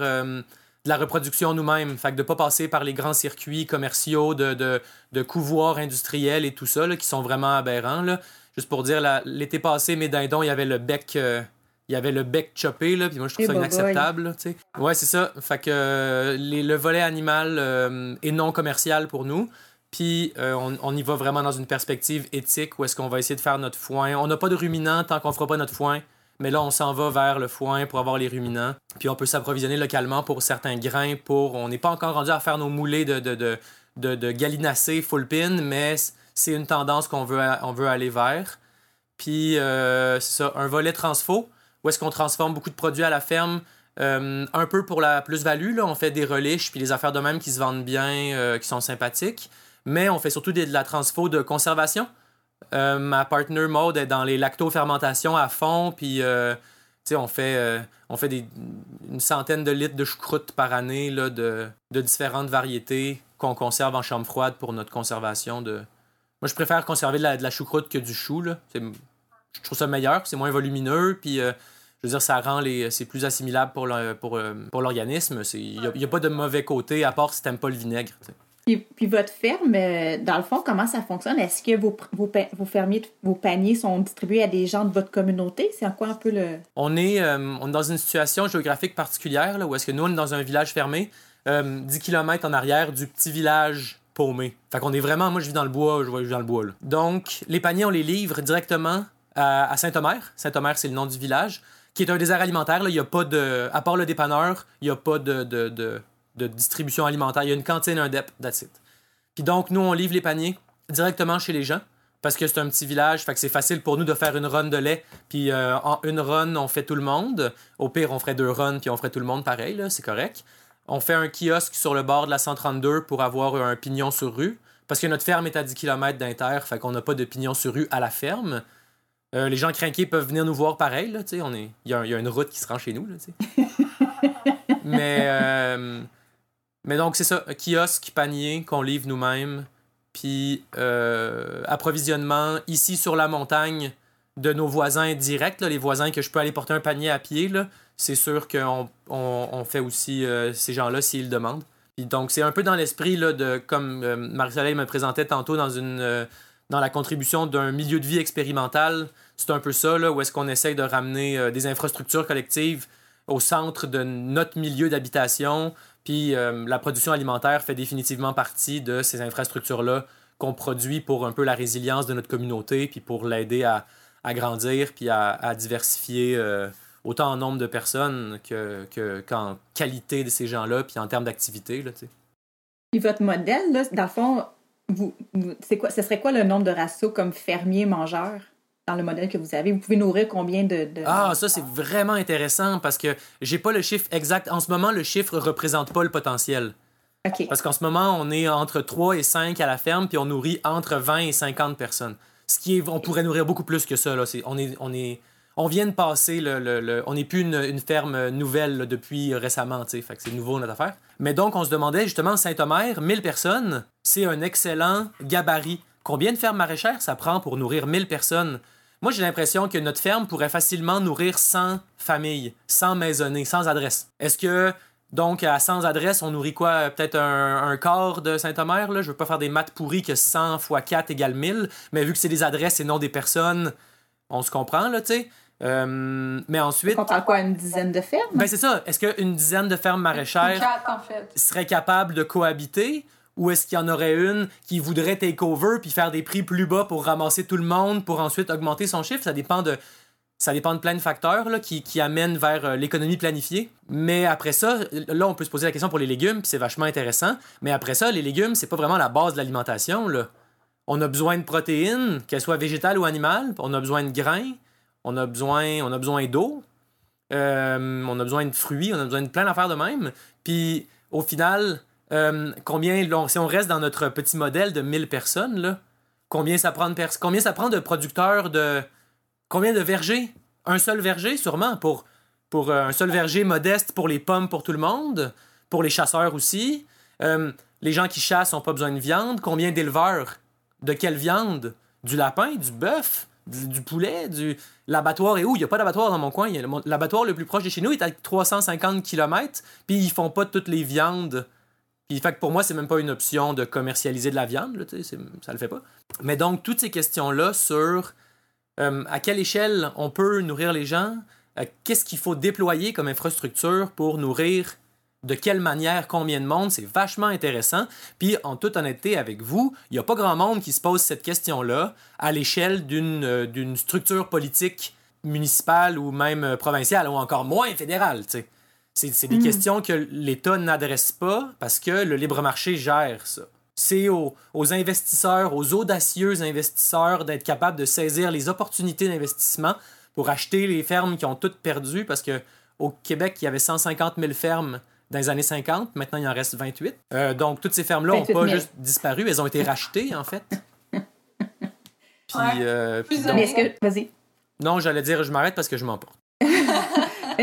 de la reproduction nous-mêmes. Fait que de pas passer par les grands circuits commerciaux de, de, de couvoirs industriels et tout ça, qui sont vraiment aberrants. Là. Juste pour dire, l'été passé, mes dindons, il y avait le bec. Euh, il y avait le bec chopé, là, puis moi, je trouve ça inacceptable, tu sais. Ouais, c'est ça. Fait que euh, le volet animal euh, est non commercial pour nous. Puis on, y va vraiment dans une perspective éthique où est-ce qu'on va essayer de faire notre foin. On n'a pas de ruminants tant qu'on fera pas notre foin. Mais là, on s'en va vers le foin pour avoir les ruminants. Puis on peut s'approvisionner localement pour certains grains. Pour... On n'est pas encore rendu à faire nos moulées de, de, de, de, full pin, mais c'est une tendance qu'on veut, on veut aller vers. Puis, euh, ça, un volet transfo, où est-ce qu'on transforme beaucoup de produits à la ferme, euh, un peu pour la plus-value. On fait des reliches, puis les affaires de même qui se vendent bien, euh, qui sont sympathiques. Mais on fait surtout de la transfo de conservation. Ma partner mode est dans les lacto-fermentations à fond, puis on fait, on fait des, une centaine de litres de choucroute par année là, de, de différentes variétés qu'on conserve en chambre froide pour notre conservation de, moi, je préfère conserver de la, choucroute que du chou. Là. Je trouve ça meilleur, c'est moins volumineux, puis euh, je veux dire, ça rend les. C'est plus assimilable pour, euh, pour l'organisme. Il n'y a, pas de mauvais côté, à part si t'aimes pas le vinaigre. Puis, votre ferme, euh, dans le fond, comment ça fonctionne? Est-ce que vos, vos, vos, fermiers, vos paniers sont distribués à des gens de votre communauté? C'est en quoi un peu le. On est, on est dans une situation géographique particulière, là, où est-ce que nous, on est dans un village fermé, 10 km en arrière du petit village paumé. Fait qu'on est vraiment, moi je vis dans le bois, je vis dans le bois. Donc, les paniers, on les livre directement à, Saint-Omer. Saint-Omer, c'est le nom du village, qui est un désert alimentaire. Là. Il y a pas de, à part le dépanneur, il n'y a pas de, de, de, distribution alimentaire. Il y a une cantine, un dep, that's it. Puis donc, nous, on livre les paniers directement chez les gens parce que c'est un petit village, fait que c'est facile pour nous de faire une run de lait. Puis euh, en une run, on fait tout le monde. Au pire, on ferait deux runs, puis on ferait tout le monde pareil, là, c'est correct. On fait un kiosque sur le bord de la 132 pour avoir un pignon sur rue. Parce que notre ferme est à 10 km d'Inter, fait qu'on n'a pas de pignon sur rue à la ferme. Euh, les gens craqués peuvent venir nous voir pareil, là, on est... il, y a, une route qui se rend chez nous. Là, mais, euh, mais donc, c'est ça, kiosque, panier qu'on livre nous-mêmes, puis euh, approvisionnement ici sur la montagne de nos voisins directs, les voisins que je peux aller porter un panier à pied. C'est sûr qu'on on, fait aussi euh, ces gens-là s'ils demandent. donc, c'est un peu dans l'esprit de, comme euh, Marie-Soleil me présentait tantôt dans une dans la contribution d'un milieu de vie expérimental. C'est un peu ça, là, où est-ce qu'on essaye de ramener des infrastructures collectives au centre de notre milieu d'habitation. Puis la production alimentaire fait définitivement partie de ces infrastructures-là qu'on produit pour un peu la résilience de notre communauté, puis pour l'aider à, à, grandir, puis à, diversifier autant en nombre de personnes que, que, qu'en qualité de ces gens-là, puis en termes d'activité. Puis votre modèle, là, dans le fond, vous, c'est quoi, ce serait quoi le nombre de ratios comme fermier-mangeur dans le modèle que vous avez? Vous pouvez nourrir combien de... Ah, ça, c'est vraiment intéressant parce que j'ai pas le chiffre exact. En ce moment, le chiffre représente pas le potentiel. OK. Parce qu'en ce moment, on est entre 3 et 5 à la ferme, puis on nourrit entre 20 et 50 personnes. Ce qui est... On pourrait nourrir beaucoup plus que ça. Là. On est... On est on vient de passer le. on n'est plus une, ferme nouvelle depuis récemment, tu sais. Fait que c'est nouveau notre affaire. Mais donc, on se demandait justement, Saint-Omer, 1000 personnes, c'est un excellent gabarit. Combien de fermes maraîchères ça prend pour nourrir 1000 personnes? Moi, j'ai l'impression que notre ferme pourrait facilement nourrir 100 familles, 100 maisonnées, sans adresse. Est-ce que, donc, à 100 adresses, on nourrit quoi? Peut-être un, quart de Saint-Omer, là? Je veux pas faire des maths pourris que 100 x 4 égale 1000, mais vu que c'est des adresses et non des personnes, on se comprend, là, tu sais. Euh, mais ensuite. On parle quoi, une dizaine de fermes? Ben, c'est ça. Est-ce qu'une dizaine de fermes maraîchères en fait. seraient capables de cohabiter? Ou est-ce qu'il y en aurait une qui voudrait take over puis faire des prix plus bas pour ramasser tout le monde pour ensuite augmenter son chiffre? Ça dépend de, ça dépend de plein de facteurs là, qui, amènent vers euh, l'économie planifiée. Mais après ça, là, on peut se poser la question pour les légumes, puis c'est vachement intéressant. Mais après ça, les légumes, c'est pas vraiment la base de l'alimentation. On a besoin de protéines, qu'elles soient végétales ou animales. On a besoin de grains. On a besoin, on a besoin d'eau. Euh, on a besoin de fruits. On a besoin de plein d'affaires de même. Puis au final, euh, combien, si on reste dans notre petit modèle de 1000 personnes, là, combien, ça prend de combien ça prend de producteurs de. Combien de vergers? Un seul verger, sûrement, pour, pour euh, un seul verger modeste pour les pommes pour tout le monde, pour les chasseurs aussi. Euh, les gens qui chassent n'ont pas besoin de viande. Combien d'éleveurs De quelle viande? Du lapin, du bœuf, du, poulet, du. L'abattoir est où? Il n'y a pas d'abattoir dans mon coin. L'abattoir le plus proche de chez nous est à 350 km, puis ils font pas toutes les viandes puis fait pour moi, c'est même pas une option de commercialiser de la viande, là, ça le fait pas. Mais donc, toutes ces questions-là sur euh, à quelle échelle on peut nourrir les gens, euh, qu'est-ce qu'il faut déployer comme infrastructure pour nourrir de quelle manière, combien de monde, c'est vachement intéressant. Puis, en toute honnêteté avec vous, il n'y a pas grand monde qui se pose cette question-là à l'échelle d'une euh, structure politique municipale ou même provinciale, ou encore moins fédérale. sais. C'est des mm. questions que l'État n'adresse pas parce que le libre marché gère ça. C'est aux, investisseurs, aux audacieux investisseurs d'être capables de saisir les opportunités d'investissement pour acheter les fermes qui ont toutes perdu parce que au Québec, il y avait 150 000 fermes dans les années 50. Maintenant, il en reste 28. Euh, donc, toutes ces fermes-là n'ont pas juste disparu, elles ont été rachetées, en fait. Puis, euh, Vas-y. Non, j'allais dire, je m'arrête parce que je m'emporte.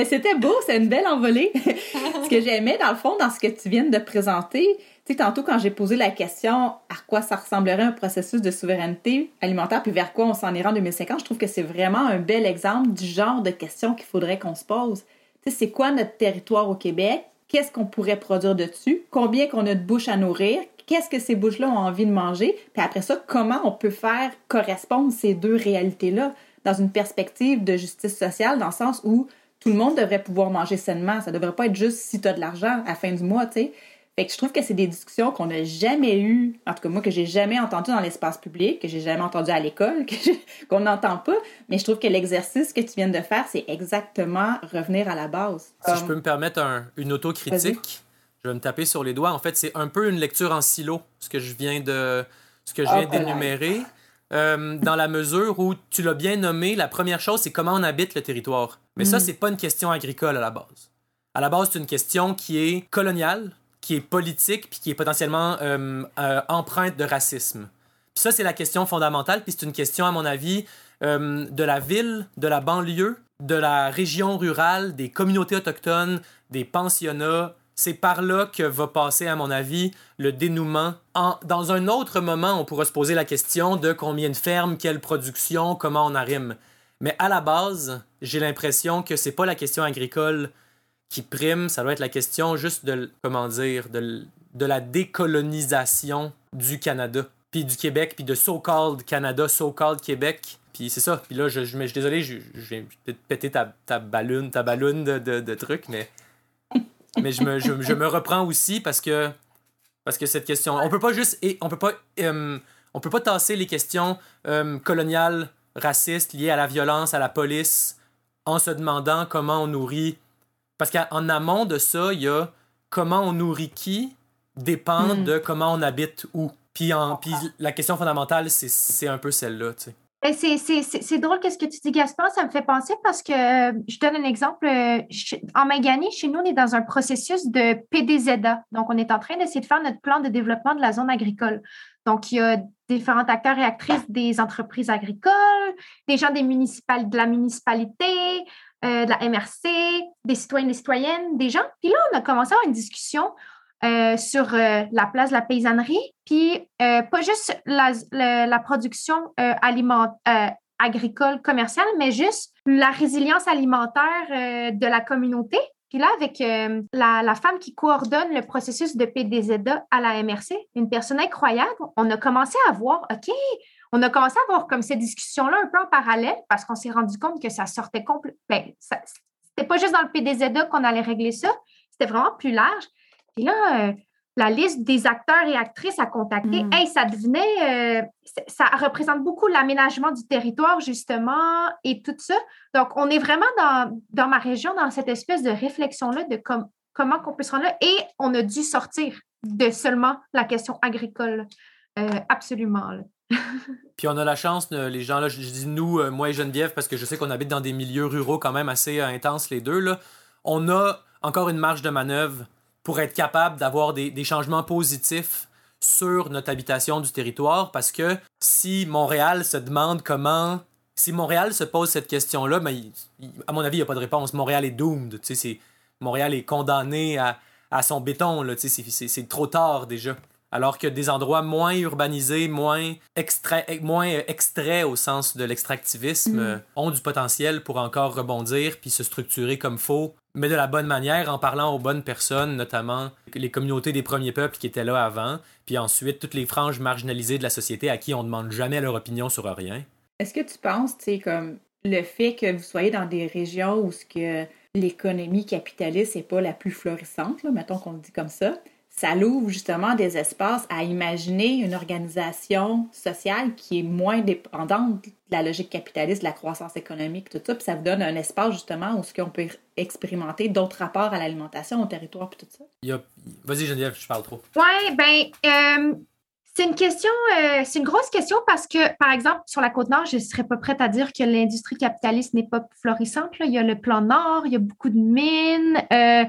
C'était beau, c'est une belle envolée. ce que j'aimais, dans le fond, dans ce que tu viens de présenter, tu sais, tantôt, quand j'ai posé la question à quoi ça ressemblerait un processus de souveraineté alimentaire, puis vers quoi on s'en ira en 2050, je trouve que c'est vraiment un bel exemple du genre de questions qu'il faudrait qu'on se pose. Tu sais, c'est quoi notre territoire au Québec? Qu'est-ce qu'on pourrait produire dessus? Combien qu'on a de bouches à nourrir? Qu'est-ce que ces bouches-là ont envie de manger? Puis après ça, comment on peut faire correspondre ces deux réalités-là dans une perspective de justice sociale, dans le sens où tout le monde devrait pouvoir manger sainement. Ça devrait pas être juste si tu as de l'argent à la fin du mois, tu sais. Fait que je trouve que c'est des discussions qu'on n'a jamais eues, en tout cas moi que j'ai jamais entendu dans l'espace public, que j'ai jamais entendu à l'école, qu'on n'entend pas. Mais je trouve que l'exercice que tu viens de faire, c'est exactement revenir à la base. Si je peux me permettre une autocritique, je vais me taper sur les doigts. En fait, c'est un peu une lecture en silo, ce que je viens de, ce que je viens d'énumérer. Euh, dans la mesure où tu l'as bien nommé, la première chose, c'est comment on habite le territoire. Mais ça, mm. c'est pas une question agricole à la base. À la base, c'est une question qui est coloniale, qui est politique, puis qui est potentiellement euh, euh, empreinte de racisme. Puis ça, c'est la question fondamentale, puis c'est une question, à mon avis, de la ville, de la banlieue, de la région rurale, des communautés autochtones, des pensionnats, c'est par là que va passer, à mon avis, le dénouement. dans un autre moment, on pourra se poser la question de combien de fermes, quelle production, comment on arrime. Mais à la base, j'ai l'impression que c'est pas la question agricole qui prime, ça doit être la question juste de, comment dire, de, la décolonisation du Canada, puis du Québec, puis de so-called Canada, so-called Québec. Puis c'est ça. Puis là, je, je, désolé, je, vais peut-être péter ta, ta ta ballonne de, de trucs, mais mais je me, je, me reprends aussi parce que, parce que cette question. On peut pas juste. On peut pas, euh, on peut pas tasser les questions euh, coloniales, racistes, liées à la violence, à la police, en se demandant comment on nourrit. Parce qu'en amont de ça, il y a comment on nourrit qui dépend mm. de comment on habite où. Puis, en, puis la question fondamentale, c'est un peu celle-là, tu sais. Ben, c'est drôle qu'est-ce que tu dis, Gaspard. Ça me fait penser parce que euh, je donne un exemple. Euh, en Magani, chez nous, on est dans un processus de PDZA. Donc, on est en train d'essayer de faire notre plan de développement de la zone agricole. Donc, il y a différents acteurs et actrices des entreprises agricoles, des gens des municipales, de la municipalité, euh, de la MRC, des citoyens, des citoyennes, des gens. Puis là, on a commencé à avoir une discussion euh, sur euh, la place de la paysannerie, puis euh, pas juste la, production alimentaire agricole, commerciale, mais juste la résilience alimentaire de la communauté. Puis là, avec la, femme qui coordonne le processus de PDZA à la MRC, une personne incroyable, on a commencé à voir, OK, on a commencé à voir comme ces discussions-là un peu en parallèle parce qu'on s'est rendu compte que ça sortait complètement. Ben, c'était pas juste dans le PDZA qu'on allait régler ça, c'était vraiment plus large. Et là, euh, la liste des acteurs et actrices à contacter, mm. ça devenait, euh, ça représente beaucoup l'aménagement du territoire, justement, et tout ça. Donc, on est vraiment dans, dans ma région, dans cette espèce de réflexion-là de comment on peut se rendre là. Et on a dû sortir de seulement la question agricole. Euh, absolument. Puis on a la chance, les gens là, je, dis nous, moi et Geneviève, parce que je sais qu'on habite dans des milieux ruraux quand même assez intenses les deux, là. On a encore une marge de manœuvre pour être capable d'avoir des, changements positifs sur notre habitation du territoire parce que si Montréal se demande comment si Montréal se pose cette question-là, ben, à mon avis, il n'y a pas de réponse. Montréal est doomed. Montréal est condamné à, à son béton. C'est trop tard déjà. Alors que des endroits moins urbanisés, moins, extraits, moins extraits au sens de l'extractivisme, mm. euh, ont du potentiel pour encore rebondir puis se structurer comme faut mais de la bonne manière, en parlant aux bonnes personnes, notamment les communautés des premiers peuples qui étaient là avant, puis ensuite toutes les franges marginalisées de la société à qui on ne demande jamais leur opinion sur rien. Est-ce que tu penses, tu sais, comme le fait que vous soyez dans des régions où ce que l'économie capitaliste n'est pas la plus florissante, mettons qu'on le dit comme ça, ça l'ouvre justement des espaces à imaginer une organisation sociale qui est moins dépendante de la logique capitaliste, de la croissance économique, tout ça, puis ça vous donne un espace justement où ce qu'on peut expérimenter d'autres rapports à l'alimentation, au territoire, puis tout ça. Vas-y Geneviève, je parle trop. Oui, ben euh, c'est une question, euh, c'est une grosse question parce que, par exemple, sur la côte nord, je ne serais pas prête à dire que l'industrie capitaliste n'est pas florissante. Il y a le plan nord, il y a beaucoup de mines. Euh,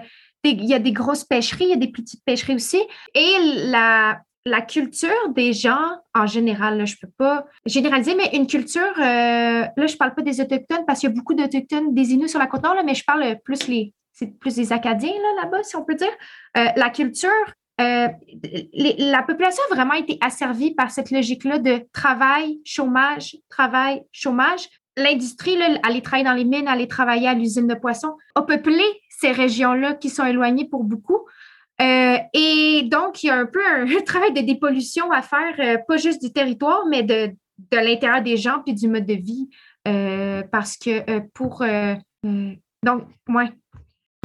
il y a des grosses pêcheries, il y a des petites pêcheries aussi. Et la, la culture des gens, en général, je ne peux pas généraliser, mais une culture, euh, là, je ne parle pas des Autochtones parce qu'il y a beaucoup d'Autochtones, des Inuits sur la côte nord, mais je parle plus les, c'est plus des Acadiens là-bas, si on peut dire. Euh, la culture, euh, la population a vraiment été asservie par cette logique-là de travail, chômage, travail, chômage. L'industrie, aller travailler dans les mines, aller travailler à l'usine de poissons, a peuplé ces régions-là qui sont éloignées pour beaucoup. Euh, et donc, il y a un peu un, travail de dépollution à faire, euh, pas juste du territoire, mais de, de l'intérieur des gens puis du mode de vie. Euh, parce que pour. donc, ouais.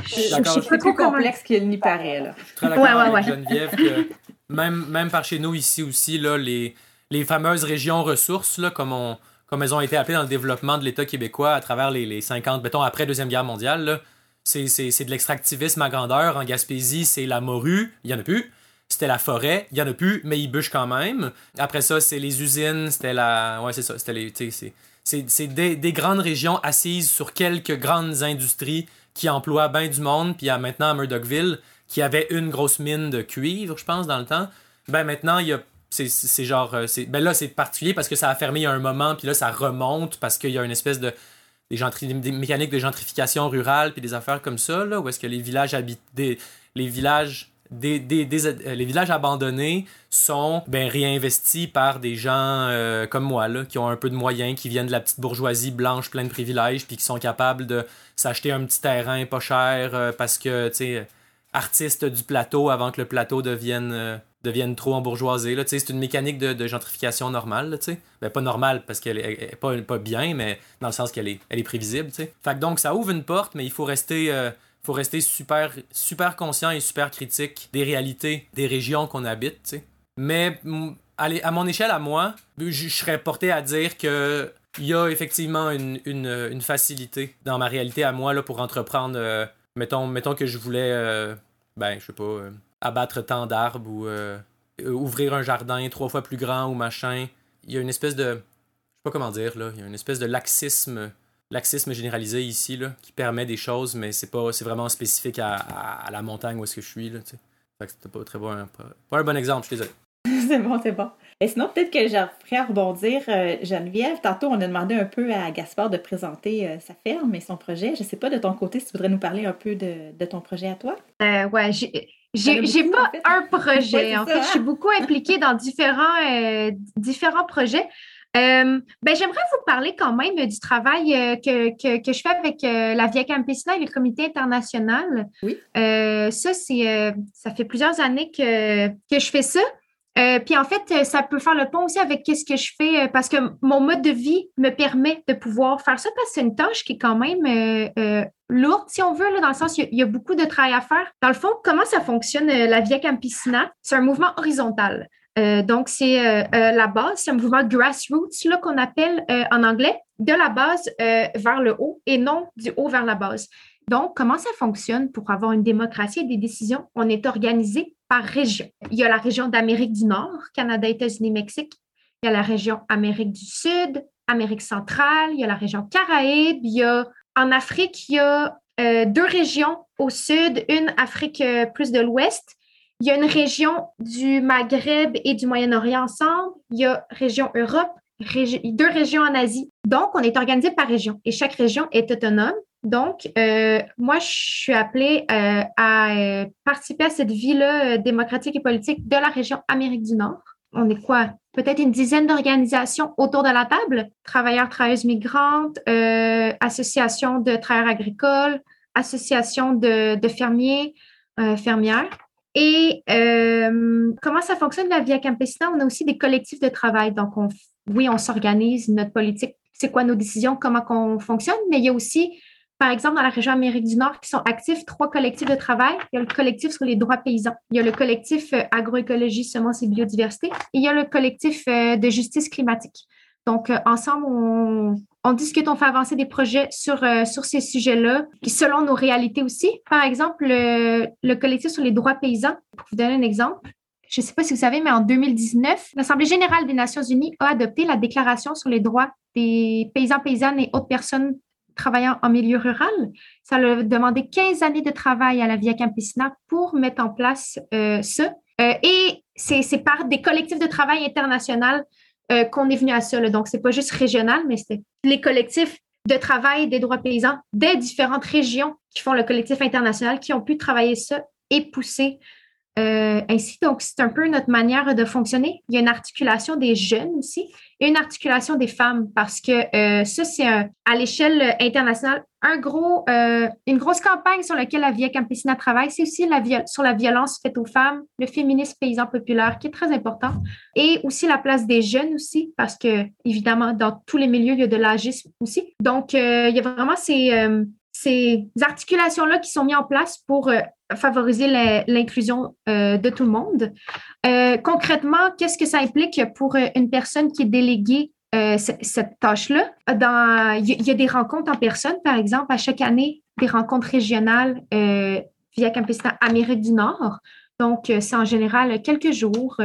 C'est plus complexe qu'il n'y paraît. Là. Je suis ouais, ouais, Geneviève que même, même par chez nous, ici aussi, là, les, les fameuses régions ressources, là, comme, on, comme elles ont été appelées dans le développement de l'État québécois à travers les, les 50, mettons, après Deuxième Guerre mondiale, c'est de l'extractivisme à grandeur. En Gaspésie, c'est la morue, il n'y en a plus. C'était la forêt, il n'y en a plus, mais ils bûchent quand même. Après ça, c'est les usines, c'était la. Ouais, c'est ça. C'était les. C'est des, des, grandes régions assises sur quelques grandes industries qui emploient bien du monde. Puis il y a maintenant à Murdochville, qui avait une grosse mine de cuivre, je pense, dans le temps. Ben maintenant, il y a c'est genre ben là c'est particulier parce que ça a fermé il y a un moment puis là ça remonte parce qu'il y a une espèce de des, mécaniques de gentrification rurale puis des affaires comme ça, là, où est-ce que les villages habités, les villages des, euh, les villages abandonnés sont ben, réinvestis par des gens euh, comme moi, là, qui ont un peu de moyens, qui viennent de la petite bourgeoisie blanche pleine de privilèges, puis qui sont capables de s'acheter un petit terrain pas cher euh, parce que, tu sais, artistes du plateau avant que le plateau devienne deviennent trop embourgeoisés. Là, c'est une mécanique de, gentrification normale. Ben, pas normale parce qu'elle est, pas, pas, bien, mais dans le sens qu'elle est, elle est prévisible. Fait que donc, ça ouvre une porte, mais il faut rester, euh, faut rester super, super conscient et super critique des réalités des régions qu'on habite. Mais à mon échelle, à moi, je serais porté à dire que il y a effectivement une, facilité dans ma réalité à moi là, pour entreprendre. Euh, mettons, mettons que je voulais, euh, ben, je sais pas abattre tant d'arbres ou euh, euh, ouvrir un jardin trois fois plus grand ou machin. Il y a une espèce de. Je sais pas comment dire, là. Il y a une espèce de laxisme. Laxisme généralisé ici, là, qui permet des choses, mais c'est pas c'est vraiment spécifique à, à, la montagne où est-ce que je suis, là, tu Fait que c'était pas très bon, pas, un bon exemple, je suis désolé. c'est bon, c'est bon. Et sinon, peut-être que j'aimerais rebondir, euh, Geneviève. Tantôt, on a demandé un peu à Gaspard de présenter sa ferme et son projet. Je sais pas de ton côté si tu voudrais nous parler un peu de, de ton projet à toi. Euh, ouais, j'ai pas un projet. en fait, je suis beaucoup impliquée dans différents, euh, différents projets. Euh, ben, J'aimerais vous parler quand même du travail euh, que, que, que, je fais avec la Via Campesina et le comité international. Oui. ça, c'est ça fait plusieurs années que, que je fais ça. Euh, puis en fait, ça peut faire le pont aussi avec ce que je fais parce que mon mode de vie me permet de pouvoir faire ça parce que c'est une tâche qui est quand même lourde, si on veut, là, dans le sens, il y, a, beaucoup de travail à faire. Dans le fond, comment ça fonctionne, la Via Campesina? C'est un mouvement horizontal. donc, c'est la base, c'est un mouvement grassroots qu'on appelle en anglais, de la base vers le haut et non du haut vers la base. Donc, comment ça fonctionne pour avoir une démocratie et des décisions? On est organisé par région. Il y a la région d'Amérique du Nord, Canada, États-Unis, Mexique. Il y a la région Amérique du Sud, Amérique centrale. Il y a la région Caraïbes. Il y a, en Afrique, il y a euh, deux régions au sud, une Afrique euh, plus de l'ouest. Il y a une région du Maghreb et du Moyen-Orient ensemble. Il y a région Europe, deux régions en Asie. Donc, on est organisé par région et chaque région est autonome. Donc, euh, moi, je suis appelée euh, à euh, participer à cette vie-là démocratique et politique de la région Amérique du Nord. On est quoi? Peut-être une dizaine d'organisations autour de la table. Travailleurs, travailleuses migrantes, associations de travailleurs agricoles, associations de, fermiers, fermières. Et comment ça fonctionne la Via Campesina? On a aussi des collectifs de travail. Donc, oui, on s'organise, notre politique, c'est quoi nos décisions, comment on fonctionne, mais il y a aussi par exemple, dans la région Amérique du Nord, qui sont actifs trois collectifs de travail. Il y a le collectif sur les droits paysans, il y a le collectif euh, agroécologie, semences et biodiversité, et il y a le collectif euh, de justice climatique. Donc, euh, ensemble, on, discute, on fait avancer des projets sur, sur ces sujets-là, selon nos réalités aussi. Par exemple, le, le, collectif sur les droits paysans, pour vous donner un exemple, je ne sais pas si vous savez, mais en 2019, l'Assemblée générale des Nations unies a adopté la Déclaration sur les droits des paysans, paysannes et autres personnes travaillant en milieu rural. Ça a demandé 15 années de travail à la Via Campesina pour mettre en place euh, ça. Euh, et c'est par des collectifs de travail international euh, qu'on est venu à ça. Donc, ce n'est pas juste régional, mais c'est les collectifs de travail des droits paysans des différentes régions qui font le collectif international qui ont pu travailler ça et pousser ainsi. Donc, c'est un peu notre manière de fonctionner. Il y a une articulation des jeunes aussi et une articulation des femmes parce que euh, ça, c'est à l'échelle internationale un gros, euh, une grosse campagne sur laquelle la Via Campesina travaille. C'est aussi la sur la violence faite aux femmes, le féminisme paysan populaire qui est très important et aussi la place des jeunes aussi parce que, évidemment, dans tous les milieux, il y a de l'agisme aussi. Donc, euh, il y a vraiment ces, ces articulations-là qui sont mises en place pour favoriser l'inclusion euh, de tout le monde. Euh, concrètement, qu'est-ce que ça implique pour euh, une personne qui est déléguée cette tâche-là? Il y, a des rencontres en personne, par exemple, à chaque année, des rencontres régionales via Campesina Amérique du Nord. Donc, c'est en général quelques jours,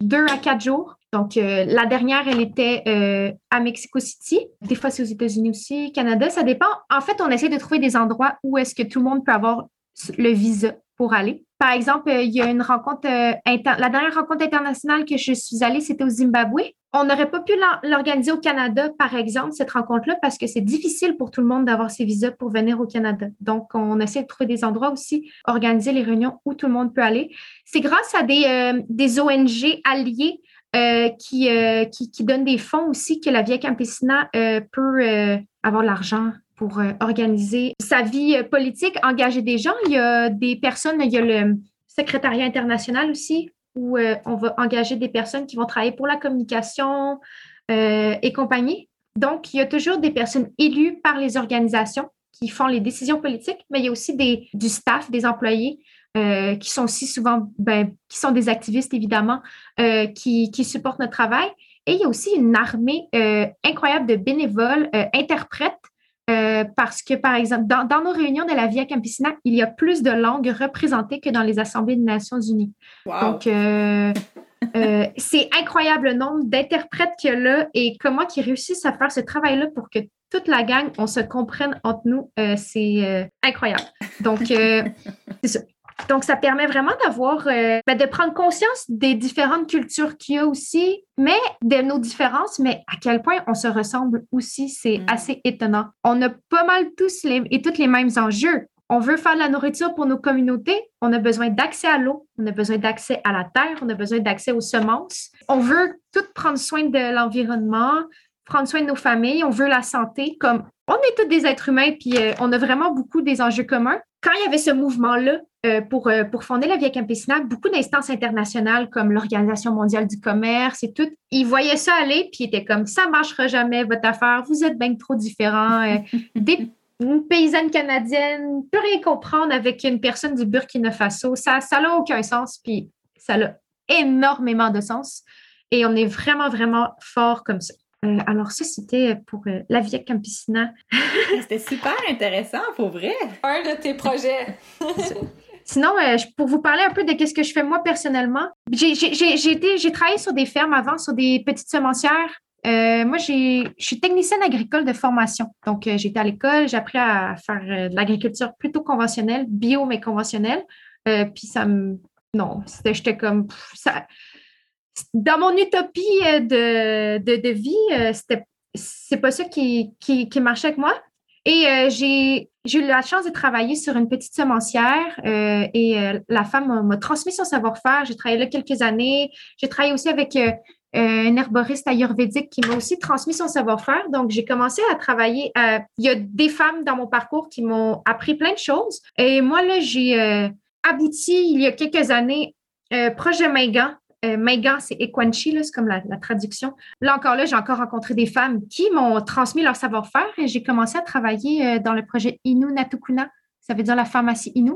deux à quatre jours. Donc, la dernière, elle était à Mexico City. Des fois, c'est aux États-Unis aussi, Canada, ça dépend. En fait, on essaie de trouver des endroits où est-ce que tout le monde peut avoir le visa pour aller. Par exemple, il y a une rencontre, euh, la dernière rencontre internationale que je suis allée, c'était au Zimbabwe. On n'aurait pas pu l'organiser au Canada, par exemple, cette rencontre-là, parce que c'est difficile pour tout le monde d'avoir ses visas pour venir au Canada. Donc, on essaie de trouver des endroits aussi, organiser les réunions où tout le monde peut aller. C'est grâce à des, euh, ONG euh, qui, qui, donnent des fonds aussi que la Via Campesina peut avoir l'argent pour euh, organiser sa vie euh, politique, engager des gens. Il y a des personnes, il y a le secrétariat international aussi, où euh, on va engager des personnes qui vont travailler pour la communication et compagnie. Donc, il y a toujours des personnes élues par les organisations qui font les décisions politiques, mais il y a aussi des, du staff, des employés qui sont aussi souvent, ben, qui sont des activistes évidemment, qui, qui, supportent notre travail. Et il y a aussi une armée incroyable de bénévoles, interprètes euh, parce que, par exemple, dans, nos réunions de la Via Campesina, il y a plus de langues représentées que dans les assemblées des Nations Unies. Donc, euh, euh, c'est incroyable le nombre d'interprètes qu'il y a là et comment ils réussissent à faire ce travail-là pour que toute la gang, on se comprenne entre nous. c'est incroyable. Donc, c'est ça. Donc, ça permet vraiment d'avoir, euh, ben, de prendre conscience des différentes cultures qu'il y a aussi, mais de nos différences, mais à quel point on se ressemble aussi, c'est mm. assez étonnant. On a pas mal tous les, et toutes les mêmes enjeux. On veut faire de la nourriture pour nos communautés, on a besoin d'accès à l'eau, on a besoin d'accès à la terre, on a besoin d'accès aux semences. On veut tout prendre soin de l'environnement, prendre soin de nos familles, on veut la santé, comme on est tous des êtres humains, puis euh, on a vraiment beaucoup des enjeux communs. Quand il y avait ce mouvement-là pour, pour fonder la Via Campesina, beaucoup d'instances internationales comme l'Organisation mondiale du commerce et tout, ils voyaient ça aller, puis ils étaient comme ça marchera jamais votre affaire, vous êtes bien trop différents. des une paysanne canadienne peut rien comprendre avec une personne du Burkina Faso. Ça n'a aucun sens, puis ça a énormément de sens. Et on est vraiment, vraiment fort comme ça. Euh, alors, ça, c'était pour euh, la Via Campesina. c'était super intéressant, pour vrai. Un de tes projets. Sinon, euh, pour vous parler un peu de ce que je fais moi personnellement, j'ai travaillé sur des fermes avant, sur des petites semencières. moi, je suis technicienne agricole de formation. Donc, j'étais à l'école, j'ai appris à faire de l'agriculture plutôt conventionnelle, bio, mais conventionnelle. puis ça me. Non, j'étais comme. ça, dans mon utopie euh, de, de, vie, euh, c'était c'est pas ça qui, qui, marchait avec moi. Et euh, j'ai eu la chance de travailler sur une petite semencière et la femme m'a transmis son savoir-faire. J'ai travaillé là quelques années. J'ai travaillé aussi avec un herboriste ayurvédique qui m'a aussi transmis son savoir-faire. Donc, j'ai commencé à travailler. il y a des femmes dans mon parcours qui m'ont appris plein de choses. Et moi, là, j'ai abouti il y a quelques années proche de Mingan, euh, c'est Ekwanchi, c'est comme la, traduction. Là encore, là, j'ai encore rencontré des femmes qui m'ont transmis leur savoir-faire et j'ai commencé à travailler euh, dans le projet Inu Natukuna, ça veut dire la pharmacie Inu.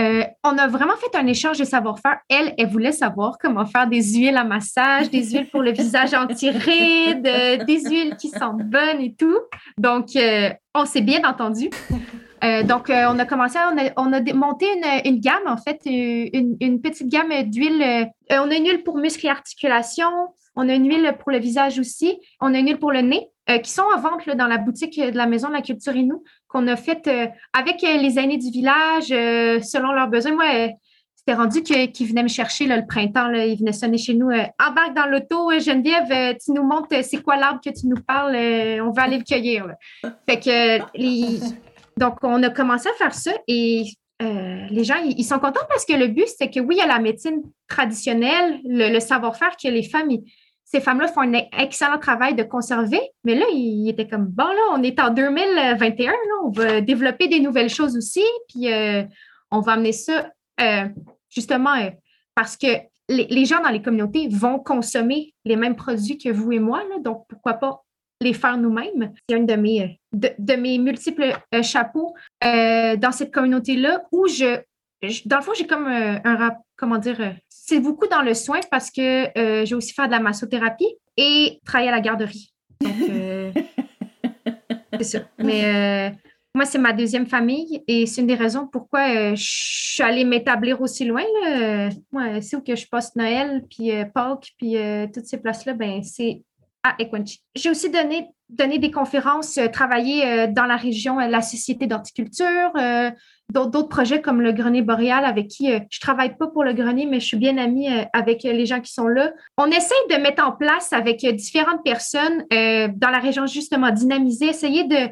Euh, on a vraiment fait un échange de savoir-faire. Elle, elle voulait savoir comment faire des huiles à massage, des huiles pour le visage anti-rides, des huiles qui sentent bonnes et tout. Donc, on s'est bien entendu. Euh, donc, euh, on a commencé, on a, monté une, gamme, en fait, euh, une, petite gamme d'huile. on a une huile pour muscles et articulations, on a une huile pour le visage aussi, on a une huile pour le nez, qui sont en vente dans la boutique de la Maison de la Culture Inou, qu'on a faite avec les aînés du village, selon leurs besoins. Moi, c'était rendu qu'ils venaient me chercher le printemps, ils venaient sonner chez nous. embarque dans l'auto, Geneviève, tu nous montres c'est quoi l'arbre que tu nous parles, on va aller le cueillir. Fait que les donc, on a commencé à faire ça et euh, les gens, ils, sont contents parce que le but, c'est que oui, il y a la médecine traditionnelle, le, savoir-faire que les femmes, ces femmes-là font un excellent travail de conserver, mais là, ils étaient comme, bon, là, on est en 2021, là, on va développer des nouvelles choses aussi, puis euh, on va amener ça euh, justement parce que les, gens dans les communautés vont consommer les mêmes produits que vous et moi, donc pourquoi pas les faire nous-mêmes. C'est un de mes, de, mes multiples euh, chapeaux euh, dans cette communauté-là où je, dans le fond, j'ai comme euh, un, comment dire, c'est beaucoup dans le soin parce que j'ai aussi fait de la massothérapie et travailler à la garderie. Donc, c'est ça. Mais moi, c'est ma deuxième famille et c'est une des raisons pourquoi je suis allée m'établir aussi loin. Moi, c'est où que je passe Noël, puis Pâques, puis toutes ces places-là, ben c'est à J'ai aussi donné, donné des conférences, euh, travaillé euh, dans la région, euh, la Société d'horticulture, d'autres projets comme le Grenier boréal avec qui je travaille pas pour le grenier, mais je suis bien amie avec les gens qui sont là. On essaie de mettre en place avec différentes personnes dans la région justement dynamiser, essayer de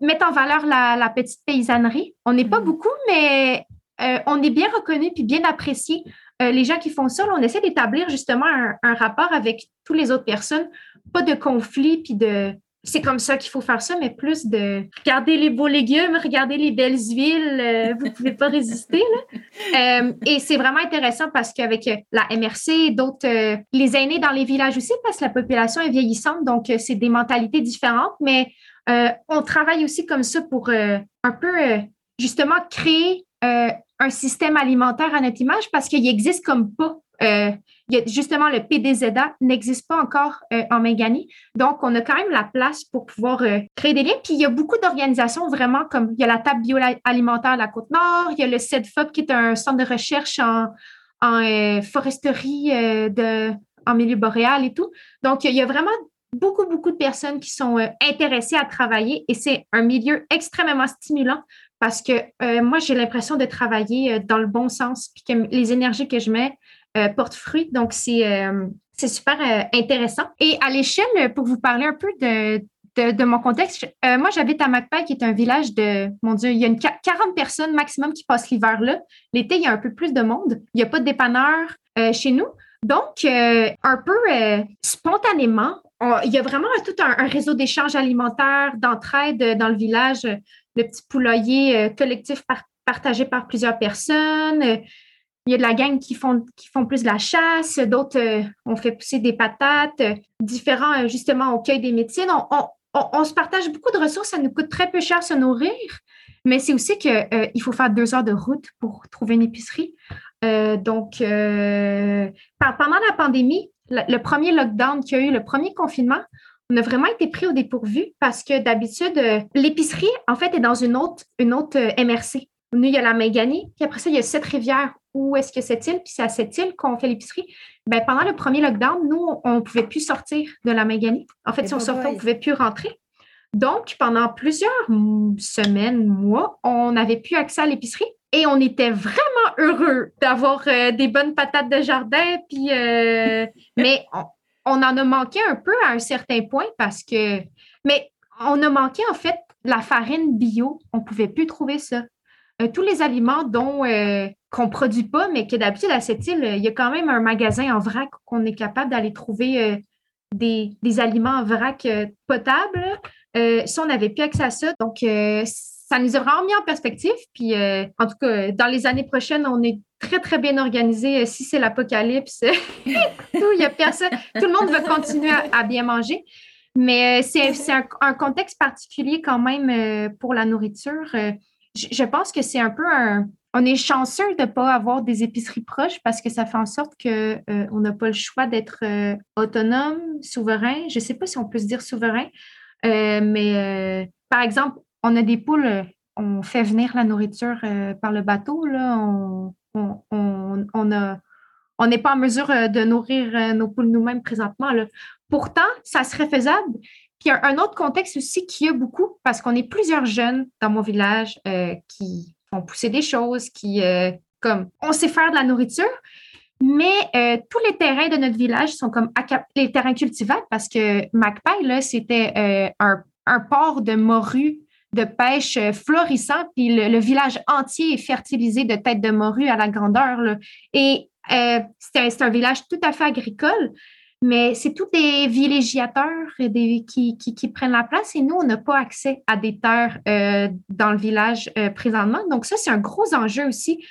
mettre en valeur la, petite paysannerie. On n'est pas mm. beaucoup, mais on est bien reconnu puis bien apprécié. les gens qui font ça, on essaie d'établir justement un, rapport avec toutes les autres personnes pas de conflit, puis de c'est comme ça qu'il faut faire ça, mais plus de regarder les beaux légumes, regarder les belles huiles, euh, vous ne pouvez pas résister. Euh, et c'est vraiment intéressant parce qu'avec la MRC, d'autres, euh, les aînés dans les villages aussi, parce que la population est vieillissante, donc c'est des mentalités différentes, mais on travaille aussi comme ça pour un peu justement créer un système alimentaire à notre image parce qu'il existe comme pas justement, le PDZA n'existe pas encore euh, en Méganie. Donc, on a quand même la place pour pouvoir euh, créer des liens. Puis, il y a beaucoup d'organisations vraiment comme il y a la table bioalimentaire de la Côte-Nord, il y a le CEDFOP qui est un centre de recherche en, euh, foresterie en milieu boréal et tout. Donc, il y a vraiment beaucoup, beaucoup de personnes qui sont intéressées à travailler et c'est un milieu extrêmement stimulant parce que moi, j'ai l'impression de travailler dans le bon sens, puis que les énergies que je mets, euh, porte fruit. Donc, c'est euh, super euh, intéressant. Et à l'échelle, pour vous parler un peu de, de, mon contexte, moi, j'habite à Macpay, qui est un village de, mon Dieu, il y a une 40 personnes maximum qui passent l'hiver là. L'été, il y a un peu plus de monde. Il n'y a pas de dépanneur chez nous. Donc, un peu spontanément, il y a vraiment tout un, réseau d'échanges alimentaires, d'entraide dans le village. Le petit poulailler collectif partagé par plusieurs personnes. Il y a de la gang qui font, plus de la chasse, d'autres ont fait pousser des patates, différents justement au cueil des médecines. On, se partage beaucoup de ressources, ça nous coûte très peu cher se nourrir, mais c'est aussi qu'il faut faire deux heures de route pour trouver une épicerie. donc, pendant la pandémie, le, premier lockdown qu'il y a eu, le premier confinement, on a vraiment été pris au dépourvu parce que d'habitude, euh, l'épicerie, en fait, est dans une autre, une autre euh, MRC. Nous, il y a la Méganie, puis après ça, il y a cette rivière. Où est-ce que cette île? Puis c'est à cette île qu'on fait l'épicerie. Ben, pendant le premier lockdown, nous, on ne pouvait plus sortir de la Méganie. En fait, si on sortait, on ne pouvait plus rentrer. Donc, pendant plusieurs semaines, mois, on n'avait plus accès à l'épicerie. Et on était vraiment heureux d'avoir euh, des bonnes patates de jardin. Puis, mais on en a manqué un peu à un certain point parce que. Mais on a manqué, en fait, la farine bio. On ne pouvait plus trouver ça. Euh, tous les aliments dont euh, qu'on ne produit pas, mais que d'habitude à cette île, il y a quand même un magasin en vrac qu'on est capable d'aller trouver euh, des, des, aliments en vrac potables. si on n'avait plus accès à ça, donc ça nous a vraiment mis en perspective. Puis, en tout cas, dans les années prochaines, on est très, très bien organisé. Euh, si c'est l'apocalypse, tout, il a personne. Tout le monde va continuer à, bien manger. Mais euh, c'est un, contexte particulier quand même euh, pour la nourriture. Je, pense que c'est un peu un. On est chanceux de ne pas avoir des épiceries proches parce que ça fait en sorte qu'on n'a pas le choix d'être autonome, souverain. Je ne sais pas si on peut se dire souverain, mais par exemple, on a des poules, on fait venir la nourriture par le bateau. Là, on, on, n'est pas en mesure euh, de nourrir euh, nos poules nous-mêmes présentement. Pourtant, ça serait faisable. Puis un, un autre contexte aussi qui a beaucoup, parce qu'on est plusieurs jeunes dans mon village euh, qui font pousser des choses, qui, comme, on sait faire de la nourriture, mais tous les terrains de notre village sont comme les terrains cultivables parce que Magpie, c'était un, un port de morue de pêche euh, florissant, puis le, village entier est fertilisé de têtes de morue à la grandeur. Et euh, c'est un, village tout à fait agricole, mais c'est tous des villégiateurs des, qui, qui, prennent la place et nous, on n'a pas accès à des terres euh, dans le village présentement. Donc ça, c'est un gros enjeu aussi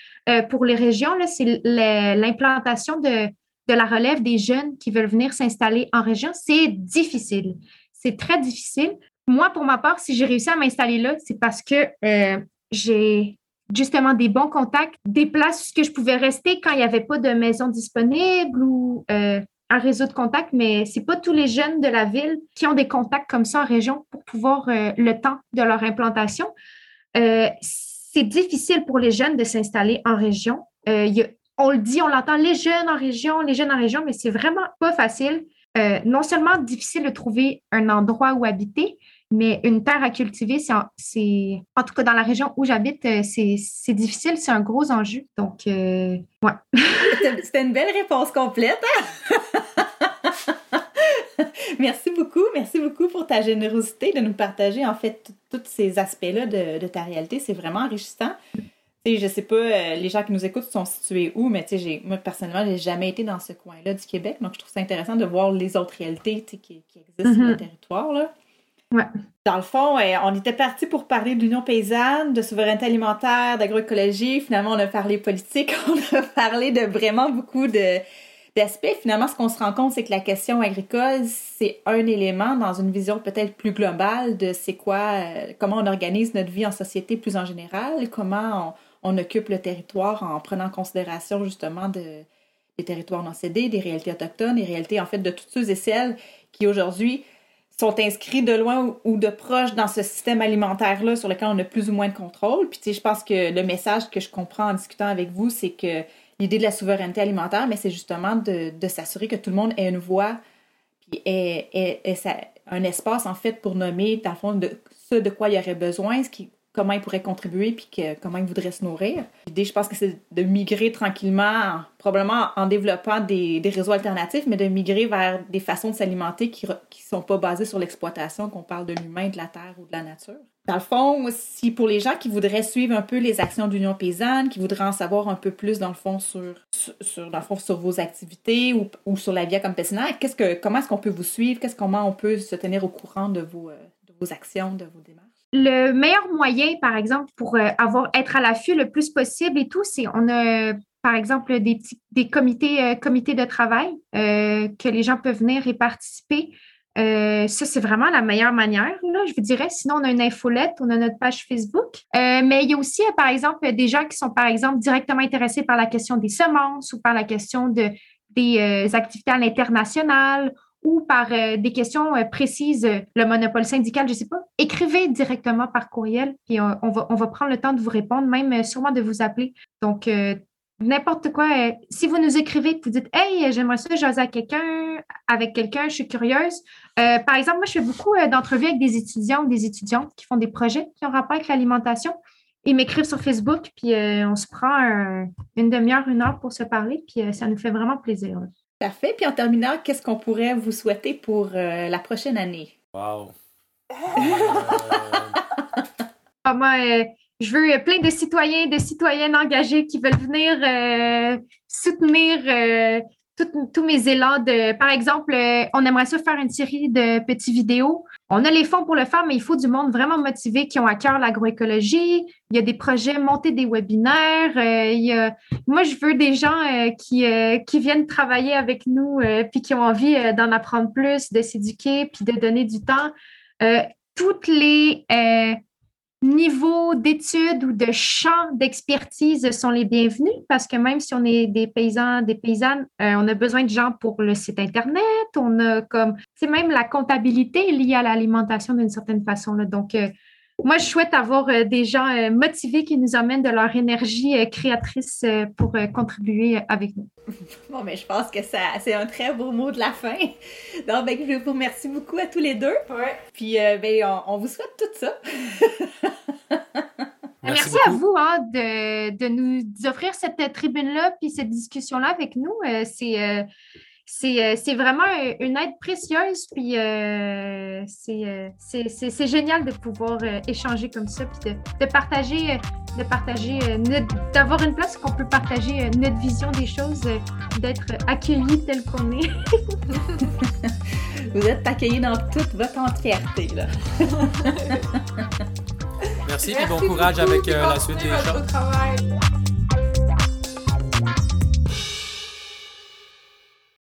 pour les régions. C'est l'implantation de, de la relève des jeunes qui veulent venir s'installer en région. C'est difficile. C'est très difficile moi, pour ma part, si j'ai réussi à m'installer là, c'est parce que euh, j'ai justement des bons contacts, des places où je pouvais rester quand il n'y avait pas de maison disponible ou euh, un réseau de contacts, mais ce n'est pas tous les jeunes de la ville qui ont des contacts comme ça en région pour pouvoir euh, le temps de leur implantation. c'est difficile pour les jeunes de s'installer en région. on le dit, on l'entend, les jeunes en région, les jeunes en région, mais c'est vraiment pas facile. non seulement difficile de trouver un endroit où habiter, mais une terre à cultiver, c'est en, tout cas dans la région où j'habite, euh, c'est difficile, c'est un gros enjeu. Donc, euh, ouais. C'était une belle réponse complète. Hein? merci beaucoup, merci beaucoup pour ta générosité de nous partager en fait tous ces aspects-là de, ta réalité. C'est vraiment enrichissant. Je je sais pas, euh, les gens qui nous écoutent sont situés où, mais moi, personnellement, j'ai jamais été dans ce coin-là du Québec. Donc, je trouve ça intéressant de voir les autres réalités qui, qui, existent sur le mm-hmm. territoire. Là. Dans le fond, on était parti pour parler de l'Union paysanne, de souveraineté alimentaire, d'agroécologie. Finalement, on a parlé politique, on a parlé de vraiment beaucoup d'aspects. Finalement, ce qu'on se rend compte, c'est que la question agricole, c'est un élément dans une vision peut-être plus globale de c'est quoi, euh, comment on organise notre vie en société plus en général, comment on, occupe le territoire en prenant en considération justement de, des territoires non cédés, des réalités autochtones, des réalités en fait de toutes ceux et celles qui aujourd'hui sont inscrits de loin ou de proche dans ce système alimentaire-là sur lequel on a plus ou moins de contrôle. Puis, tu sais, je pense que le message que je comprends en discutant avec vous, c'est que l'idée de la souveraineté alimentaire, mais c'est justement de, s'assurer que tout le monde ait une voix, puis ait, un espace, en fait, pour nommer, dans le fond, de ce de quoi il y aurait besoin, ce qui comment ils pourraient contribuer puis comment ils voudraient se nourrir. L'idée, je pense que c'est de migrer tranquillement, probablement en développant des, réseaux alternatifs, mais de migrer vers des façons de s'alimenter qui ne sont pas basées sur l'exploitation, qu'on parle de l'humain, de la terre ou de la nature. Dans le fond, si pour les gens qui voudraient suivre un peu les actions d'Union paysanne, qui voudraient en savoir un peu plus dans le fond sur, sur, dans le vos activités ou, ou sur la Via Campesinaire, qu'est-ce que, comment est-ce qu'on peut vous suivre? Qu'est-ce comment on peut se tenir au courant de vos, euh, de vos actions, de vos démarches? Le meilleur moyen, par exemple, pour avoir être à l'affût le plus possible et tout, c'est on a par exemple des, des comités, comités de travail que les gens peuvent venir et participer. Euh, ça, c'est vraiment la meilleure manière, là, je vous dirais. Sinon, on a une infolette, on a notre page Facebook. Euh, mais il y a aussi, euh, par exemple, des gens qui sont, par exemple, directement intéressés par la question des semences ou par la question de, des activités à l'international ou par des questions précises, le monopole syndical, je ne sais pas. Écrivez directement par courriel, et on, va, on va prendre le temps de vous répondre, même sûrement de vous appeler. Donc, n'importe quoi. Euh, si vous nous écrivez que vous dites Hey, j'aimerais ça jaser à quelqu'un, avec quelqu'un, je suis curieuse. Euh, par exemple, moi, je fais beaucoup euh, d'entrevues avec des étudiants ou des étudiantes qui font des projets qui ont rapport avec l'alimentation. Ils m'écrivent sur Facebook, puis on se prend une demi-heure, une heure pour se parler, puis ça nous fait vraiment plaisir. Parfait. Puis en terminant, qu'est-ce qu'on pourrait vous souhaiter pour la prochaine année? Wow! ah, moi, je veux plein de citoyens, de citoyennes engagés qui veulent venir euh, soutenir euh, tous mes élans. De, par exemple, euh, on aimerait ça faire une série de petits vidéos. On a les fonds pour le faire, mais il faut du monde vraiment motivé qui ont à cœur l'agroécologie. Il y a des projets, monter des webinaires. moi, je veux des gens qui, qui viennent travailler avec nous puis qui ont envie d'en apprendre plus, de s'éduquer puis de donner du temps. toutes les niveaux d'études ou de champs d'expertise sont les bienvenus parce que même si on est des paysans, des paysannes, euh, on a besoin de gens pour le site Internet, on a comme, c'est même la comptabilité liée à l'alimentation d'une certaine façon. Là. Donc, euh, moi, je souhaite avoir euh, des gens motivés qui nous amènent de leur énergie créatrice pour contribuer avec nous. Bon, mais je pense que ça, c'est un très beau mot de la fin. Donc, ben, je vous remercie beaucoup à tous les deux. Ouais. Puis, ben, on, vous souhaite tout ça. Merci, à vous hein, de, nous offrir cette tribune-là puis cette discussion-là avec nous. Euh, c'est euh, c'est vraiment une aide précieuse, puis euh, c'est génial de pouvoir échanger comme ça, puis de, partager, de partager, d'avoir une place qu'on peut partager notre vision des choses, d'être accueillis tel qu'on est. Vous êtes accueillis dans toute votre entièreté, là. Merci, et bon courage avec euh, la suite des choses.